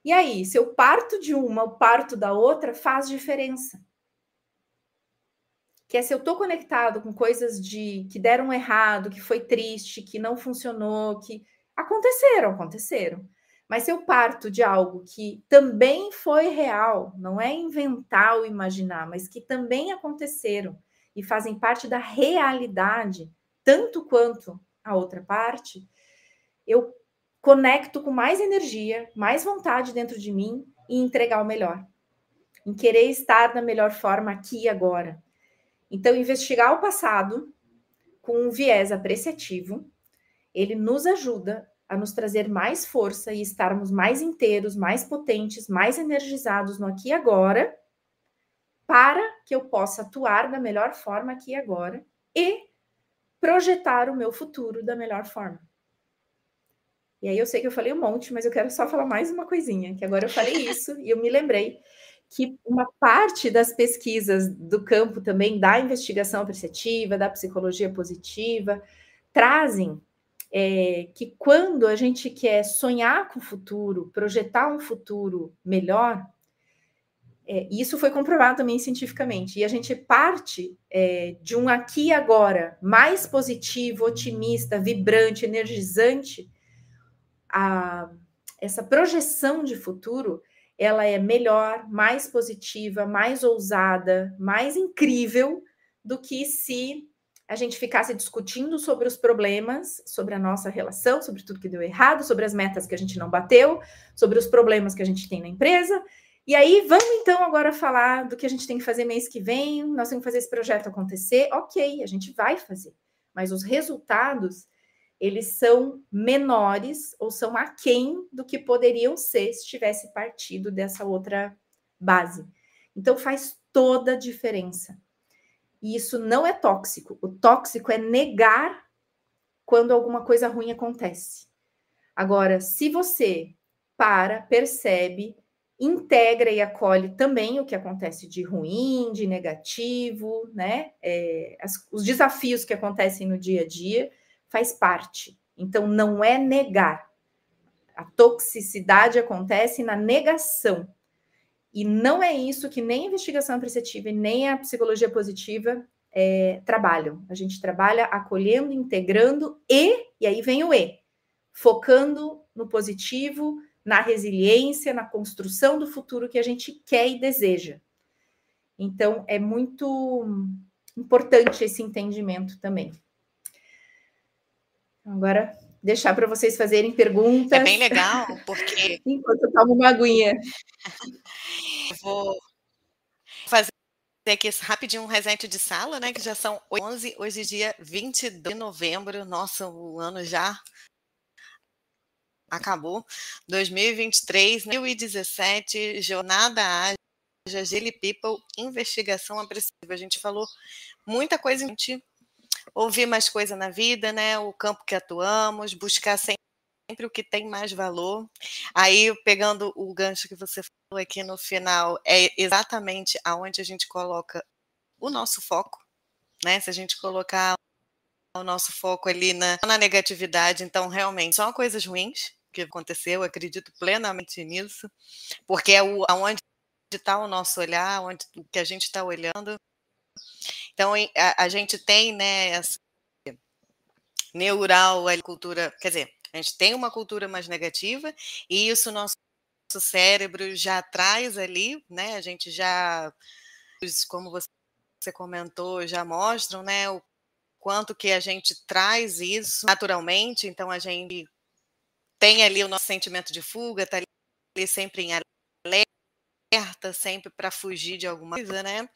E aí, se eu parto de uma, eu parto da outra, faz diferença. Que é se eu estou conectado com coisas de que deram errado, que foi triste, que não funcionou, que aconteceram, aconteceram. Mas se eu parto de algo que também foi real, não é inventar ou imaginar, mas que também aconteceram e fazem parte da realidade, tanto quanto a outra parte, eu conecto com mais energia, mais vontade dentro de mim e entregar o melhor. Em querer estar da melhor forma aqui e agora. Então, investigar o passado com um viés apreciativo, ele nos ajuda a nos trazer mais força e estarmos mais inteiros, mais potentes, mais energizados no aqui e agora, para que eu possa atuar da melhor forma aqui e agora e projetar o meu futuro da melhor forma. E aí eu sei que eu falei um monte, mas eu quero só falar mais uma coisinha, que agora eu falei isso e eu me lembrei que uma parte das pesquisas do campo também da investigação apreciativa, da psicologia positiva, trazem é, que quando a gente quer sonhar com o futuro, projetar um futuro melhor, é, isso foi comprovado também cientificamente, e a gente parte é, de um aqui e agora mais positivo, otimista, vibrante, energizante, a, essa projeção de futuro ela é melhor, mais positiva, mais ousada, mais incrível do que se a gente ficasse discutindo sobre os problemas, sobre a nossa relação, sobre tudo que deu errado, sobre as metas que a gente não bateu, sobre os problemas que a gente tem na empresa. E aí, vamos então agora falar do que a gente tem que fazer mês que vem, nós temos que fazer esse projeto acontecer. Ok, a gente vai fazer, mas os resultados, eles são menores ou são aquém do que poderiam ser se tivesse partido dessa outra base. Então, faz toda a diferença e isso não é tóxico. O tóxico é negar quando alguma coisa ruim acontece. Agora, se você para, percebe, integra e acolhe também o que acontece de ruim, de negativo, né? É, as, os desafios que acontecem no dia a dia faz parte. Então, não é negar. A toxicidade acontece na negação. E não é isso que nem a investigação apreciativa e nem a psicologia positiva é, trabalham. A gente trabalha acolhendo, integrando e, e aí vem o E, focando no positivo, na resiliência, na construção do futuro que a gente quer e deseja. Então, é muito importante esse entendimento também. Agora, deixar para vocês fazerem perguntas. É bem legal, porque. Enquanto eu tomo uma aguinha. Vou fazer aqui rapidinho um reset de sala, né? Que já são 11, hoje é dia 22 de novembro. Nossa, o ano já acabou. 2023, 2017, Jornada Ágil, Gili People, Investigação Apressiva. A gente falou muita coisa, a gente ouvir mais coisa na vida, né? O campo que atuamos, buscar sempre o que tem mais valor. Aí, pegando o gancho que você falou aqui no final, é exatamente aonde a gente coloca o nosso foco, né? Se a gente colocar o nosso foco ali na, na negatividade, então realmente só coisas ruins que aconteceu, eu acredito plenamente nisso, porque é o, aonde está o nosso olhar, onde o que a gente está olhando. Então a, a, gente tem né, essa neural a cultura, quer dizer, a gente tem uma cultura mais negativa e isso nosso cérebro já traz ali, né? A gente já, como você comentou, já mostram, né? O quanto que a gente traz isso naturalmente, então a gente tem ali o nosso sentimento de fuga, está ali sempre em alerta, sempre para fugir de alguma coisa, né?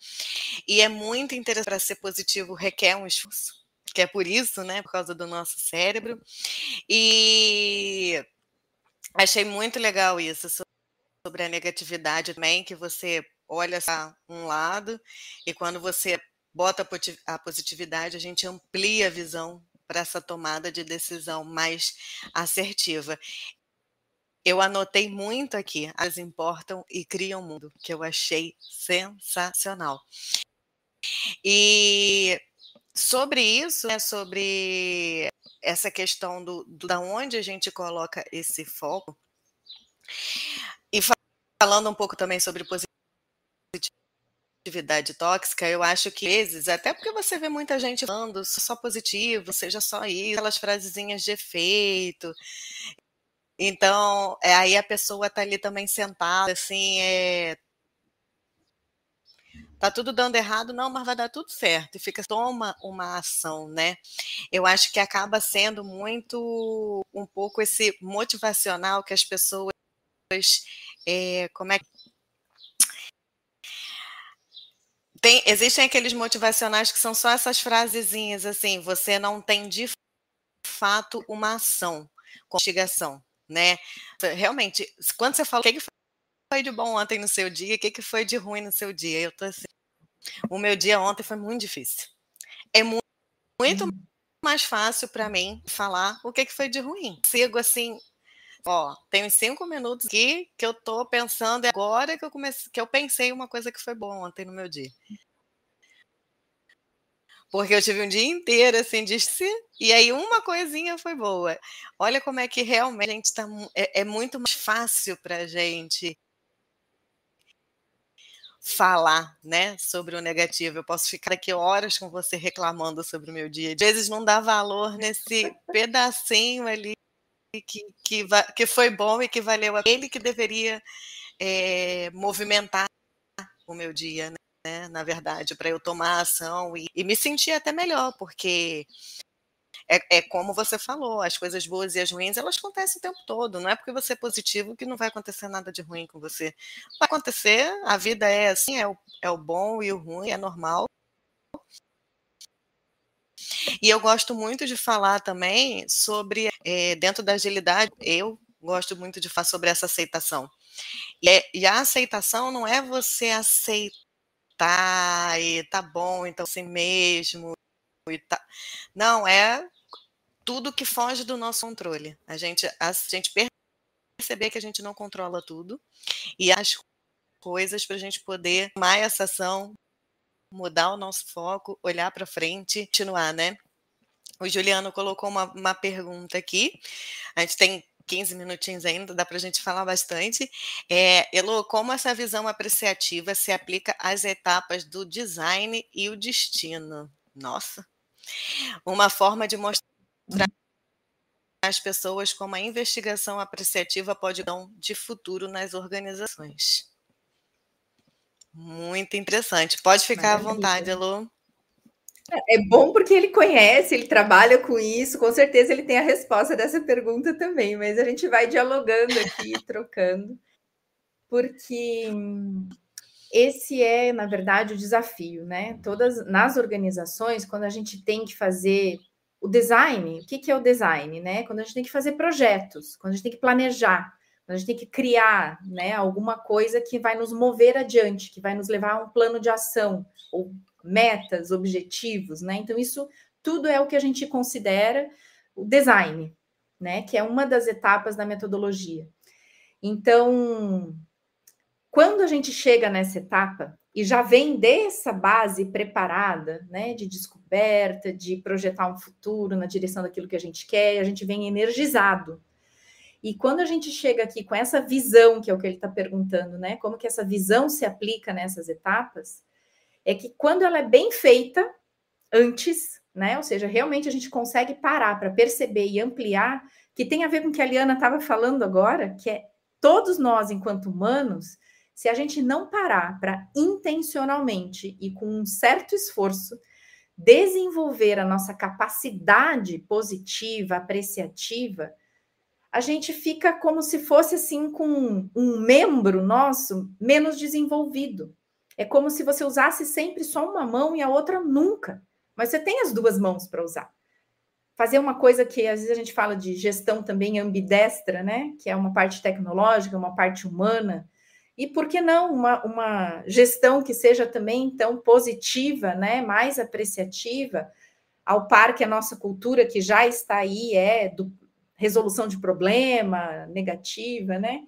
E é muito interessante para ser positivo, requer um esforço, que é por isso, né? Por causa do nosso cérebro. E achei muito legal isso sobre a negatividade também, que você olha um lado e quando você bota a positividade, a gente amplia a visão para essa tomada de decisão mais assertiva. Eu anotei muito aqui, as importam e criam mundo, que eu achei sensacional. E sobre isso, né, sobre essa questão do, do da onde a gente coloca esse foco, e falando um pouco também sobre positividade tóxica, eu acho que às vezes, até porque você vê muita gente falando só positivo, seja só isso, aquelas frasezinhas de efeito. Então, é, aí a pessoa tá ali também sentada, assim, é, tá tudo dando errado, não, mas vai dar tudo certo, e fica, toma uma ação, né? Eu acho que acaba sendo muito, um pouco esse motivacional que as pessoas, é, como é que tem, existem aqueles motivacionais que são só essas frasezinhas assim, você não tem de fato uma ação investigação, né? Realmente, quando você fala o que foi de bom ontem no seu dia, o que foi de ruim no seu dia, eu tô assim, o meu dia ontem foi muito difícil. É muito, muito hum. mais fácil para mim falar o que foi de ruim. Sigo assim, Ó, tem uns cinco minutos aqui que eu tô pensando é agora que eu comecei, que eu pensei uma coisa que foi boa ontem no meu dia. Porque eu tive um dia inteiro assim de e aí uma coisinha foi boa. Olha como é que realmente a gente tá, é, é muito mais fácil para a gente falar, né, sobre o negativo. Eu posso ficar aqui horas com você reclamando sobre o meu dia. Às vezes não dá valor nesse pedacinho ali que, que, que foi bom e que valeu a que deveria é, movimentar o meu dia, né? Na verdade, para eu tomar ação e, e, me sentir até melhor, porque é, é, como você falou, as coisas boas e as ruins elas acontecem o tempo todo. Não é porque você é positivo que não vai acontecer nada de ruim com você. Vai acontecer, a vida é assim, é o, é o bom e o ruim, é normal. E eu gosto muito de falar também sobre, é, dentro da agilidade, eu gosto muito de falar sobre essa aceitação. E, é, e a aceitação não é você aceitar e tá bom, então assim mesmo. E tá... Não, é tudo que foge do nosso controle. A gente, a gente perceber que a gente não controla tudo e as coisas para a gente poder tomar essa ação mudar o nosso foco, olhar para frente, continuar, né? O Juliano colocou uma, uma pergunta aqui. A gente tem 15 minutinhos ainda, dá para a gente falar bastante. É, Elo, como essa visão apreciativa se aplica às etapas do design e o destino? Nossa, uma forma de mostrar as pessoas como a investigação apreciativa pode dar de futuro nas organizações. Muito interessante. Pode ficar Maravilha. à vontade, Elô. É bom porque ele conhece, ele trabalha com isso, com certeza ele tem a resposta dessa pergunta também, mas a gente vai dialogando aqui, trocando, porque esse é, na verdade, o desafio, né? Todas nas organizações, quando a gente tem que fazer o design, o que, que é o design, né? Quando a gente tem que fazer projetos, quando a gente tem que planejar, quando a gente tem que criar, né, alguma coisa que vai nos mover adiante, que vai nos levar a um plano de ação ou metas, objetivos, né? Então, isso tudo é o que a gente considera o design, né? Que é uma das etapas da metodologia. Então, quando a gente chega nessa etapa e já vem dessa base preparada, né, de descoberta, de projetar um futuro na direção daquilo que a gente quer, a gente vem energizado. E quando a gente chega aqui com essa visão, que é o que ele está perguntando, né, como que essa visão se aplica nessas etapas, é que quando ela é bem feita antes, né? Ou seja, realmente a gente consegue parar para perceber e ampliar, que tem a ver com o que a Liana estava falando agora, que é todos nós, enquanto humanos, se a gente não parar para intencionalmente e com um certo esforço desenvolver a nossa capacidade positiva, apreciativa, a gente fica como se fosse assim com um membro nosso menos desenvolvido. É como se você usasse sempre só uma mão e a outra nunca. Mas você tem as duas mãos para usar. Fazer uma coisa que às vezes a gente fala de gestão também ambidestra, né? Que é uma parte tecnológica, uma parte humana. E por que não uma, uma gestão que seja também tão positiva, né? Mais apreciativa, ao par que a nossa cultura, que já está aí, é do resolução de problema negativa, né?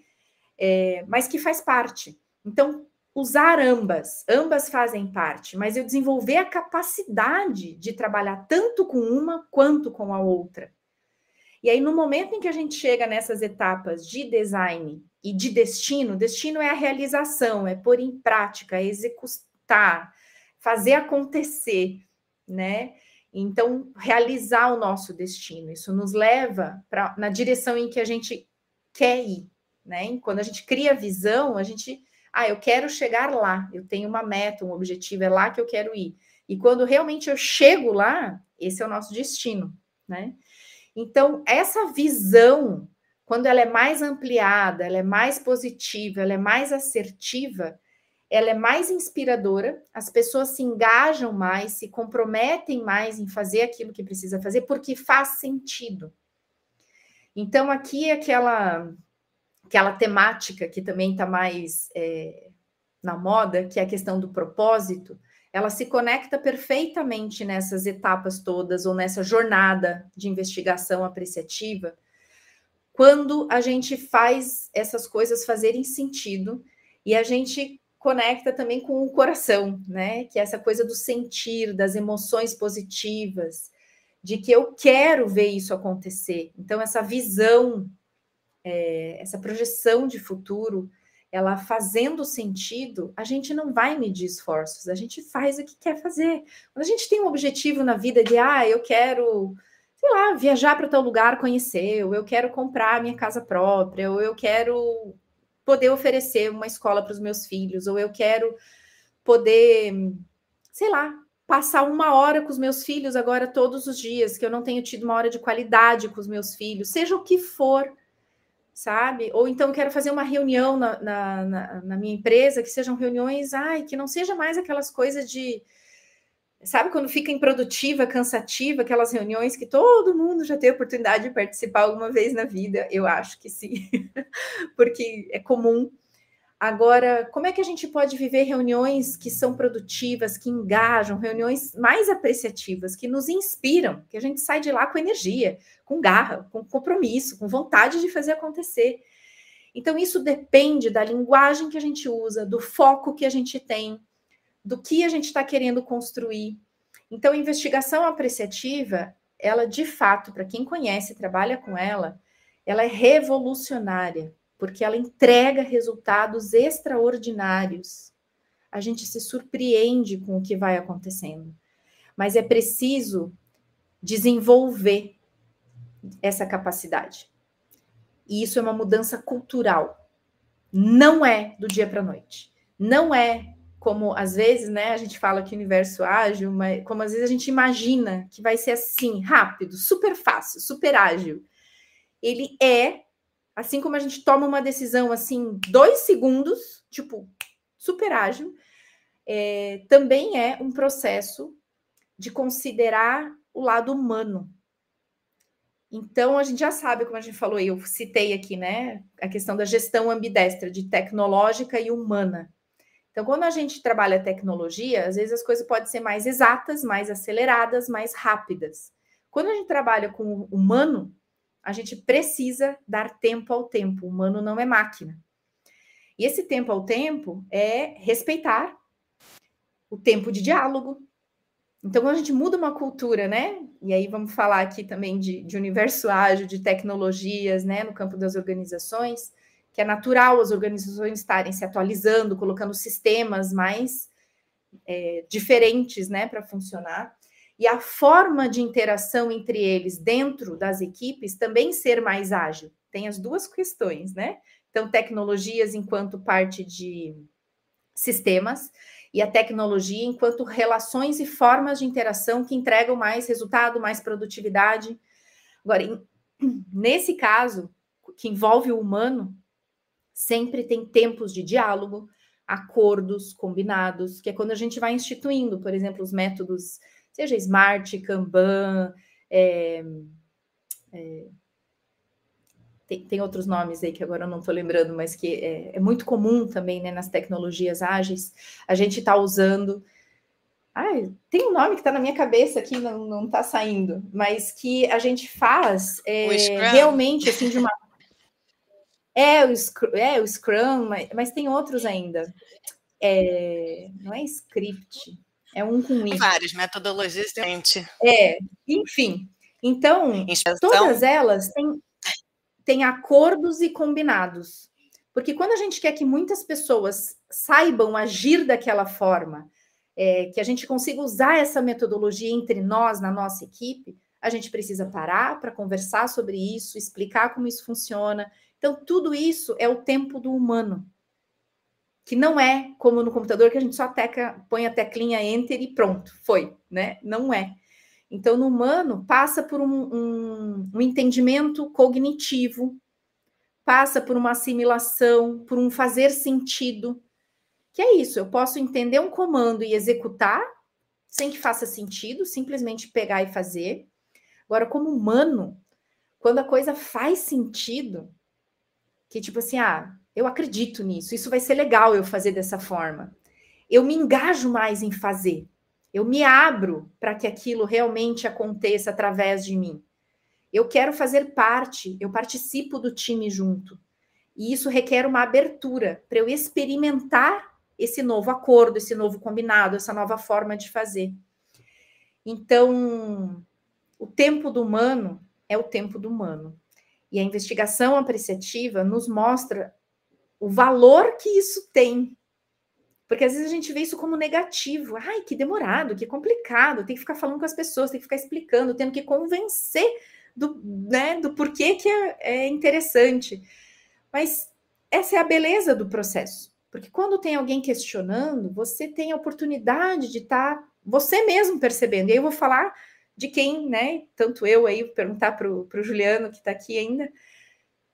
É, mas que faz parte. Então, usar ambas, ambas fazem parte, mas eu desenvolver a capacidade de trabalhar tanto com uma quanto com a outra. E aí, no momento em que a gente chega nessas etapas de design e de destino, destino é a realização, é pôr em prática, é executar, fazer acontecer, né? Então, realizar o nosso destino, isso nos leva para na direção em que a gente quer ir, né? Quando a gente cria visão, a gente ah, eu quero chegar lá, eu tenho uma meta, um objetivo, é lá que eu quero ir. E quando realmente eu chego lá, esse é o nosso destino, né? Então, essa visão, quando ela é mais ampliada, ela é mais positiva, ela é mais assertiva, ela é mais inspiradora, as pessoas se engajam mais, se comprometem mais em fazer aquilo que precisa fazer, porque faz sentido. Então, aqui é aquela aquela temática que também está mais é, na moda, que é a questão do propósito, ela se conecta perfeitamente nessas etapas todas, ou nessa jornada de investigação apreciativa, quando a gente faz essas coisas fazerem sentido e a gente conecta também com o coração, né? Que é essa coisa do sentir, das emoções positivas, de que eu quero ver isso acontecer. Então, essa visão é, essa projeção de futuro, ela fazendo sentido, a gente não vai medir esforços, a gente faz o que quer fazer. Quando a gente tem um objetivo na vida de, ah, eu quero, sei lá, viajar para tal lugar, conhecer, ou eu quero comprar minha casa própria, ou eu quero poder oferecer uma escola para os meus filhos, ou eu quero poder, sei lá, passar uma hora com os meus filhos agora todos os dias, que eu não tenho tido uma hora de qualidade com os meus filhos, seja o que for sabe? Ou então quero fazer uma reunião na, na, na, na, minha empresa, que sejam reuniões, ai, que não seja mais aquelas coisas de. Sabe quando fica improdutiva, cansativa, aquelas reuniões que todo mundo já teve oportunidade de participar alguma vez na vida? Eu acho que sim, porque é comum. Agora, como é que a gente pode viver reuniões que são produtivas, que engajam, reuniões mais apreciativas, que nos inspiram, que a gente sai de lá com energia, com garra, com compromisso, com vontade de fazer acontecer. Então, isso depende da linguagem que a gente usa, do foco que a gente tem, do que a gente está querendo construir. Então, investigação apreciativa, ela de fato, para quem conhece e trabalha com ela, ela é revolucionária porque ela entrega resultados extraordinários. A gente se surpreende com o que vai acontecendo. Mas é preciso desenvolver. essa capacidade. E isso é uma mudança cultural. Não é do dia para a noite. Não é como às vezes, né, a gente fala que o universo ágil, mas como às vezes a gente imagina que vai ser assim, rápido, super fácil, super ágil. Ele é, assim como a gente toma uma decisão assim, dois segundos, tipo, super ágil, é, também é um processo de considerar o lado humano. Então, a gente já sabe, como a gente falou, eu citei aqui, né, a questão da gestão ambidestra, de tecnológica e humana. Então, quando a gente trabalha tecnologia, às vezes as coisas podem ser mais exatas, mais aceleradas, mais rápidas. Quando a gente trabalha com o humano, a gente precisa dar tempo ao tempo. O humano não é máquina. E esse tempo ao tempo é respeitar o tempo de diálogo. Então, quando a gente muda uma cultura, né? E aí vamos falar aqui também de, de universo ágil, de tecnologias, né? No campo das organizações que é natural as organizações estarem se atualizando, colocando sistemas mais é, diferentes né, para funcionar. E a forma de interação entre eles dentro das equipes também ser mais ágil. Tem as duas questões, né? Então, tecnologias enquanto parte de sistemas e a tecnologia enquanto relações e formas de interação que entregam mais resultado, mais produtividade. Agora, em, nesse caso, que envolve o humano, sempre tem tempos de diálogo, acordos combinados, que é quando a gente vai instituindo, por exemplo, os métodos, seja Smart, Kanban, é, é, tem, tem, outros nomes aí que agora eu não estou lembrando, mas que é, é, muito comum também né, nas tecnologias ágeis, a gente está usando. Ai, tem um nome que está na minha cabeça aqui, não está saindo, mas que a gente faz é, realmente assim de uma é o, é o Scrum, mas, mas tem outros ainda. É, não é script, é um com I. Várias metodologias diferentes. É, enfim. Então, todas elas têm, têm acordos e combinados. Porque quando a gente quer que muitas pessoas saibam agir daquela forma, é, que a gente consiga usar essa metodologia entre nós, na nossa equipe, a gente precisa parar para conversar sobre isso, explicar como isso funciona, então, tudo isso é o tempo do humano, que não é como no computador que a gente só teca, põe a teclinha enter e pronto, foi, né? Não é. Então, no humano, passa por um, um, um entendimento cognitivo, passa por uma assimilação, por um fazer sentido. Que é isso, eu posso entender um comando e executar sem que faça sentido, simplesmente pegar e fazer. Agora, como humano, quando a coisa faz sentido, que tipo assim, ah, eu acredito nisso, isso vai ser legal eu fazer dessa forma. Eu me engajo mais em fazer. Eu me abro para que aquilo realmente aconteça através de mim. Eu quero fazer parte, eu participo do time junto. E isso requer uma abertura para eu experimentar esse novo acordo, esse novo combinado, essa nova forma de fazer. Então, o tempo do humano é o tempo do humano. E a investigação apreciativa nos mostra o valor que isso tem. Porque às vezes a gente vê isso como negativo. Ai, que demorado, que complicado, tem que ficar falando com as pessoas, tem que ficar explicando, tendo que convencer do, né, do porquê que é, é interessante. Mas essa é a beleza do processo. Porque quando tem alguém questionando, você tem a oportunidade de estar tá você mesmo percebendo. E aí eu vou falar de quem, né? Tanto eu aí, perguntar para o Juliano, que está aqui ainda,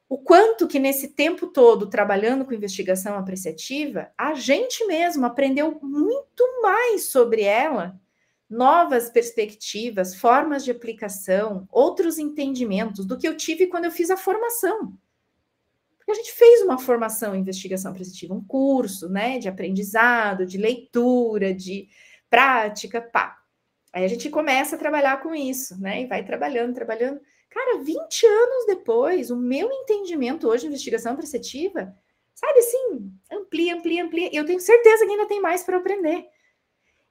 o quanto que nesse tempo todo trabalhando com investigação apreciativa, a gente mesmo aprendeu muito mais sobre ela, novas perspectivas, formas de aplicação, outros entendimentos do que eu tive quando eu fiz a formação. Porque a gente fez uma formação em investigação apreciativa, um curso, né, de aprendizado, de leitura, de prática, pá. Aí a gente começa a trabalhar com isso, né? E vai trabalhando, trabalhando. Cara, 20 anos depois, o meu entendimento hoje de investigação apreciativa, sabe assim, amplia, amplia, amplia. Eu tenho certeza que ainda tem mais para aprender.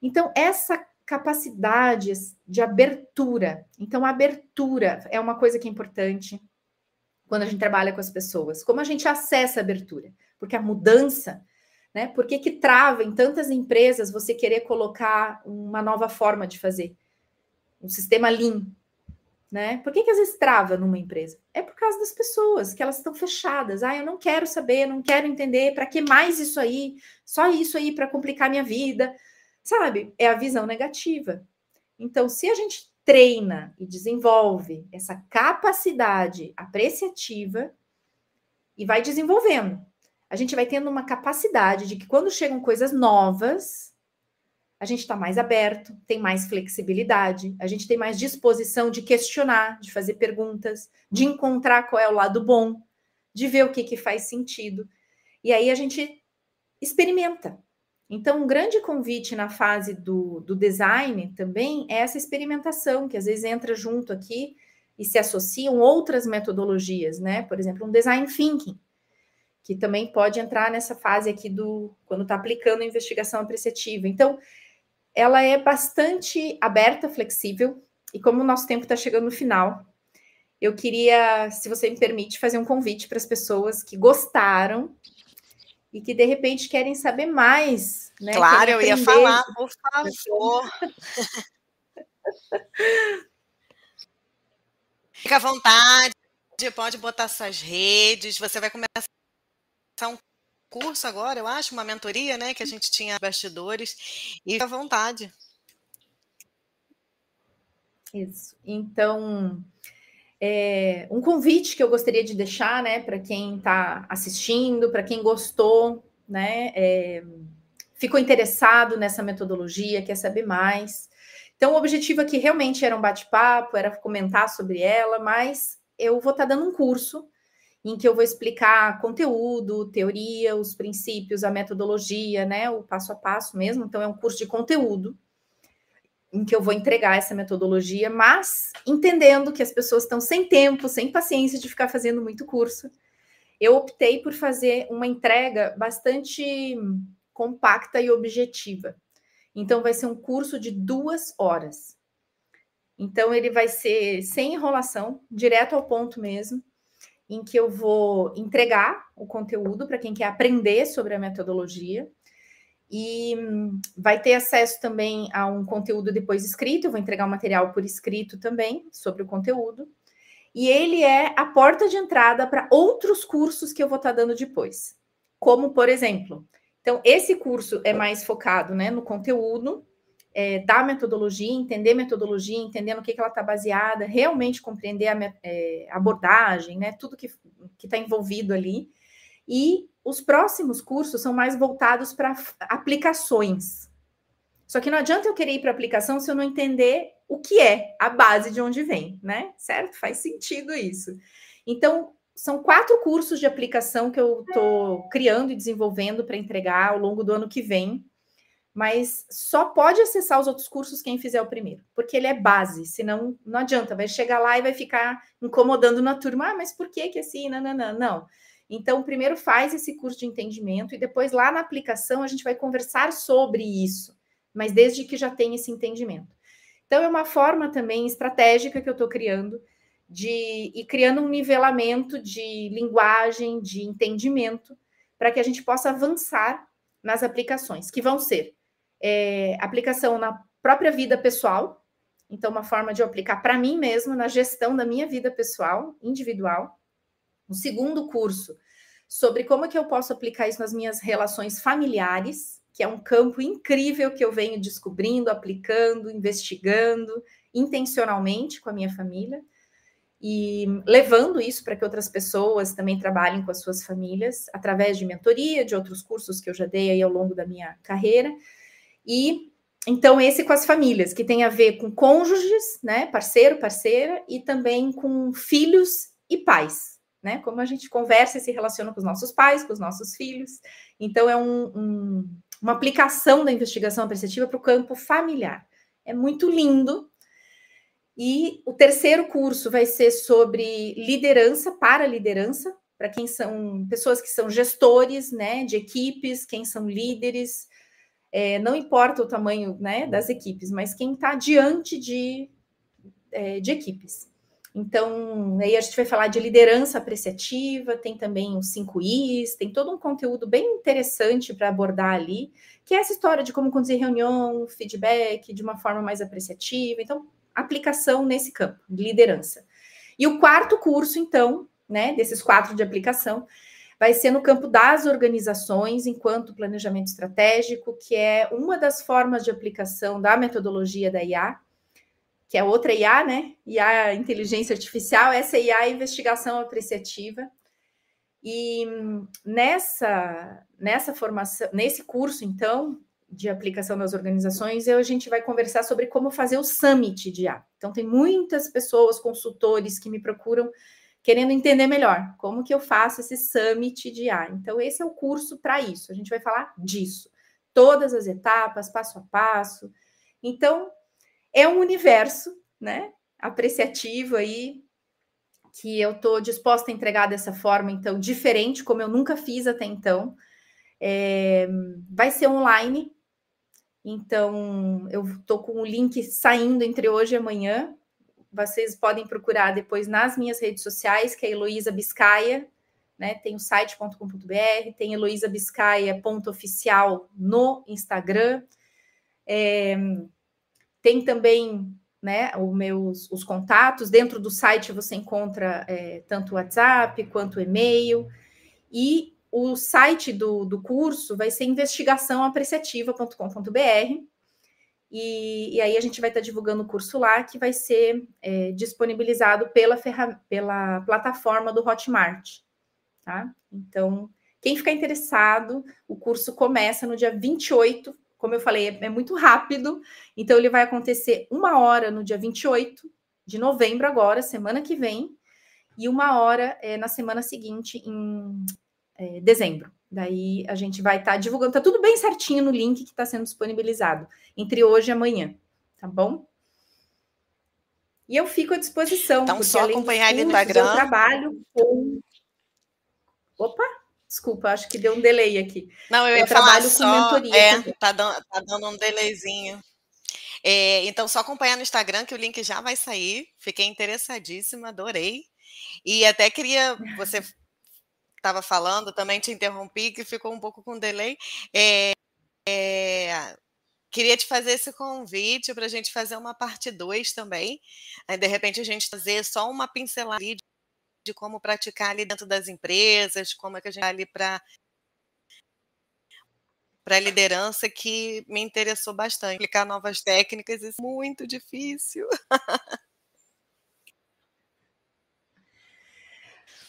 Então, essa capacidade de abertura. Então, abertura é uma coisa que é importante quando a gente trabalha com as pessoas. Como a gente acessa a abertura? Porque a mudança né? Por que, que trava em tantas empresas você querer colocar uma nova forma de fazer? Um sistema Lean. Né? Por que, que às vezes trava numa empresa? É por causa das pessoas, que elas estão fechadas. Ah, eu não quero saber, não quero entender, para que mais isso aí? Só isso aí para complicar minha vida. Sabe? É a visão negativa. Então, se a gente treina e desenvolve essa capacidade apreciativa e vai desenvolvendo, a gente vai tendo uma capacidade de que quando chegam coisas novas, a gente está mais aberto, tem mais flexibilidade, a gente tem mais disposição de questionar, de fazer perguntas, de encontrar qual é o lado bom, de ver o que, que faz sentido. E aí a gente experimenta. Então, um grande convite na fase do, do design também é essa experimentação, que às vezes entra junto aqui e se associam outras metodologias, né? Por exemplo, um design thinking, que também pode entrar nessa fase aqui do quando está aplicando a investigação apreciativa. Então, ela é bastante aberta, flexível, e como o nosso tempo está chegando no final, eu queria, se você me permite, fazer um convite para as pessoas que gostaram e que de repente querem saber mais. Né? Claro, eu ia falar, por favor. Fica à vontade, pode botar suas redes, você vai começar um curso agora, eu acho, uma mentoria, né, que a gente tinha bastidores, e à vontade. Isso. Então, é, um convite que eu gostaria de deixar, né, para quem está assistindo, para quem gostou, né, é, ficou interessado nessa metodologia, quer saber mais. Então, o objetivo aqui realmente era um bate-papo, era comentar sobre ela, mas eu vou estar tá dando um curso em que eu vou explicar conteúdo, teoria, os princípios, a metodologia, né, o passo a passo mesmo. Então é um curso de conteúdo em que eu vou entregar essa metodologia, mas entendendo que as pessoas estão sem tempo, sem paciência de ficar fazendo muito curso, eu optei por fazer uma entrega bastante compacta e objetiva. Então vai ser um curso de duas horas. Então ele vai ser sem enrolação, direto ao ponto mesmo em que eu vou entregar o conteúdo para quem quer aprender sobre a metodologia e hum, vai ter acesso também a um conteúdo depois escrito. Eu vou entregar o um material por escrito também sobre o conteúdo. E ele é a porta de entrada para outros cursos que eu vou estar tá dando depois. Como, por exemplo, então, esse curso é mais focado né, no conteúdo, é, da metodologia, entender metodologia, entender no que, que ela está baseada, realmente compreender a é, abordagem, né, tudo que está envolvido ali. E os próximos cursos são mais voltados para aplicações. Só que não adianta eu querer ir para aplicação se eu não entender o que é a base de onde vem, né? Certo? Faz sentido isso. Então, são quatro cursos de aplicação que eu estou criando e desenvolvendo para entregar ao longo do ano que vem mas só pode acessar os outros cursos quem fizer o primeiro, porque ele é base, senão não adianta, vai chegar lá e vai ficar incomodando na turma, ah, mas por que que assim, não, não, não, não. Então, primeiro faz esse curso de entendimento e depois lá na aplicação a gente vai conversar sobre isso, mas desde que já tenha esse entendimento. Então, é uma forma também estratégica que eu estou criando de ir criando um nivelamento de linguagem, de entendimento, para que a gente possa avançar nas aplicações, que vão ser é, aplicação na própria vida pessoal, então, uma forma de eu aplicar para mim mesmo, na gestão da minha vida pessoal, individual. O segundo curso, sobre como é que eu posso aplicar isso nas minhas relações familiares, que é um campo incrível que eu venho descobrindo, aplicando, investigando intencionalmente com a minha família e levando isso para que outras pessoas também trabalhem com as suas famílias através de mentoria, de outros cursos que eu já dei aí ao longo da minha carreira e então, esse com as famílias, que tem a ver com cônjuges, né? Parceiro, parceira, e também com filhos e pais, né? Como a gente conversa e se relaciona com os nossos pais, com os nossos filhos. Então, é um, um, uma aplicação da investigação apreciativa para o campo familiar. É muito lindo. E o terceiro curso vai ser sobre liderança para liderança, para quem são pessoas que são gestores, né, de equipes, quem são líderes, é, não importa o tamanho né, das equipes, mas quem está diante de, é, de equipes. Então, aí a gente vai falar de liderança apreciativa, tem também os 5 Is, tem todo um conteúdo bem interessante para abordar ali, que é essa história de como conduzir reunião, feedback de uma forma mais apreciativa. Então, aplicação nesse campo, de liderança. E o quarto curso, então, né, desses quatro de aplicação, vai ser no campo das organizações, enquanto planejamento estratégico, que é uma das formas de aplicação da metodologia da IA, que é outra IA, né? IA inteligência artificial, essa IA é investigação apreciativa. E nessa nessa formação, nesse curso, então, de aplicação das organizações, eu, a gente vai conversar sobre como fazer o summit de IA. Então, tem muitas pessoas, consultores que me procuram querendo entender melhor como que eu faço esse summit de IA. Então, esse é o curso para isso. A gente vai falar disso. Todas as etapas, passo a passo. Então, é um universo, né? Apreciativo aí, que eu estou disposta a entregar dessa forma, então, diferente, como eu nunca fiz até então. É, vai ser online, então eu estou com o link saindo entre hoje e amanhã. Vocês podem procurar depois nas minhas redes sociais, que é Heloísa Biscaia, né? Tem o site.com.br, tem heloisabiscaia.oficial no Instagram. É, tem também né, os meus os contatos. Dentro do site você encontra é, tanto o WhatsApp quanto o e-mail. E o site do, do curso vai ser investigaçãoapreciativa.com.br. E, e, aí a gente vai estar divulgando o curso lá, que vai ser é, disponibilizado pela, pela plataforma do Hotmart. Tá? Então, quem ficar interessado, o curso começa no dia 28, como eu falei, é, é muito rápido, então ele vai acontecer uma hora no dia 28 de novembro, agora, semana que vem, e uma hora é, na semana seguinte, em é, dezembro. Daí a gente vai estar tá divulgando, tá tudo bem certinho no link que está sendo disponibilizado entre hoje e amanhã, tá bom? E eu fico à disposição. Então, só acompanhar ele no Instagram. Eu trabalho com. Opa! Desculpa, acho que deu um delay aqui. Não, eu, eu trabalho só, com mentoria. É, tá dando, tá dando um delayzinho. É, então, só acompanhar no Instagram, que o link já vai sair. Fiquei interessadíssima, adorei. E até queria. Você estava falando, também te interrompi, que ficou um pouco com delay. É, é, queria te fazer esse convite para a gente fazer uma parte 2 também. Aí, de repente, a gente fazer só uma pincelada de, como praticar ali dentro das empresas, como é que a gente está ali para para liderança que me interessou bastante. Aplicar novas técnicas, é muito difícil.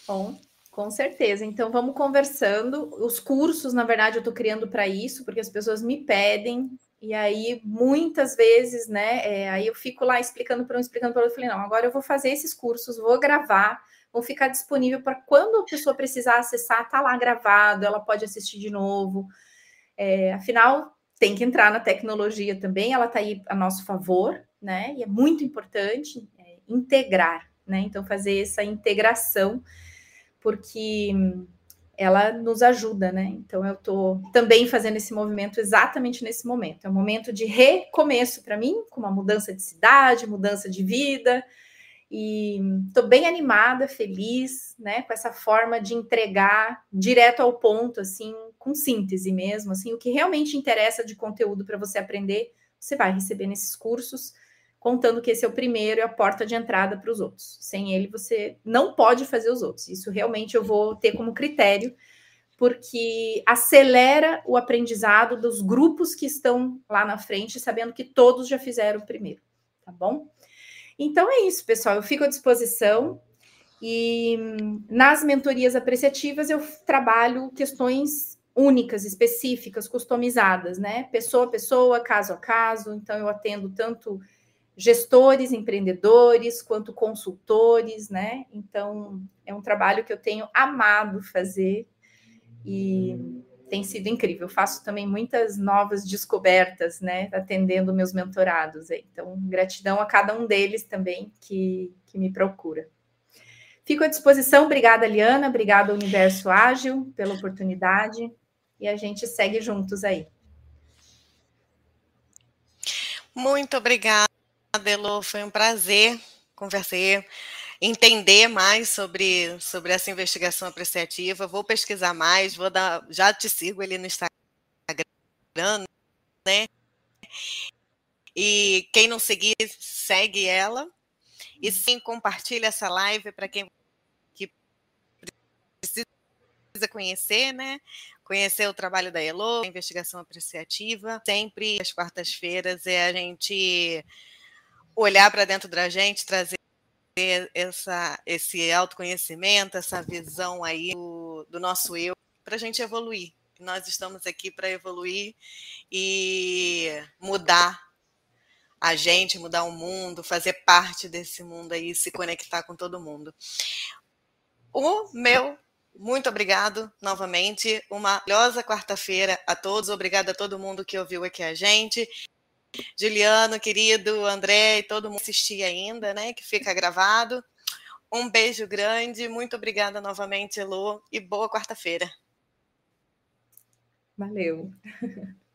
Bom, com certeza. Então, vamos conversando. Os cursos, na verdade, eu estou criando para isso, porque as pessoas me pedem. E aí, muitas vezes, né? É, aí eu fico lá explicando para um, explicando para outro. Falei, não, agora eu vou fazer esses cursos, vou gravar, vão ficar disponível para quando a pessoa precisar acessar, tá lá gravado, ela pode assistir de novo. É, afinal, tem que entrar na tecnologia também, ela está aí a nosso favor, né? E é muito importante é, integrar, né? Então, fazer essa integração porque ela nos ajuda, né? Então eu estou também fazendo esse movimento exatamente nesse momento. É um momento de recomeço para mim, com uma mudança de cidade, mudança de vida. E estou bem animada, feliz, né, com essa forma de entregar direto ao ponto, assim, com síntese mesmo, assim, o que realmente interessa de conteúdo para você aprender, você vai receber nesses cursos contando que esse é o primeiro e a porta de entrada para os outros. Sem ele, você não pode fazer os outros. Isso realmente eu vou ter como critério, porque acelera o aprendizado dos grupos que estão lá na frente, sabendo que todos já fizeram o primeiro, tá bom? Então é isso, pessoal. Eu fico à disposição. E nas mentorias apreciativas eu trabalho questões únicas, específicas, customizadas, né? Pessoa a pessoa, caso a caso. Então eu atendo tanto gestores, empreendedores, quanto consultores, né? Então, é um trabalho que eu tenho amado fazer e tem sido incrível. Eu faço também muitas novas descobertas, né? Atendendo meus mentorados. Então, gratidão a cada um deles também que, que me procura. Fico à disposição. Obrigada, Liana. Obrigada, Universo Ágil, pela oportunidade. E a gente segue juntos aí. Muito obrigada. Adelo, foi um prazer conversar, entender mais sobre, sobre essa investigação apreciativa. Vou pesquisar mais, vou dar, já te sigo ali no Instagram, né? E quem não seguir, segue ela. E sim, compartilha essa live para quem que precisa conhecer, né? Conhecer o trabalho da Elo, a investigação apreciativa. Sempre às quartas-feiras é a gente olhar para dentro da gente, trazer essa, esse autoconhecimento, essa visão aí do, do nosso eu, para a gente evoluir. Nós estamos aqui para evoluir e mudar a gente, mudar o mundo, fazer parte desse mundo aí, se conectar com todo mundo. O meu muito obrigado novamente. Uma maravilhosa quarta-feira a todos. Obrigada a todo mundo que ouviu aqui a gente. Juliano, querido, André e todo mundo assistir ainda, né? Que fica gravado. Um beijo grande. Muito obrigada novamente, Elô, e boa quarta-feira. Valeu.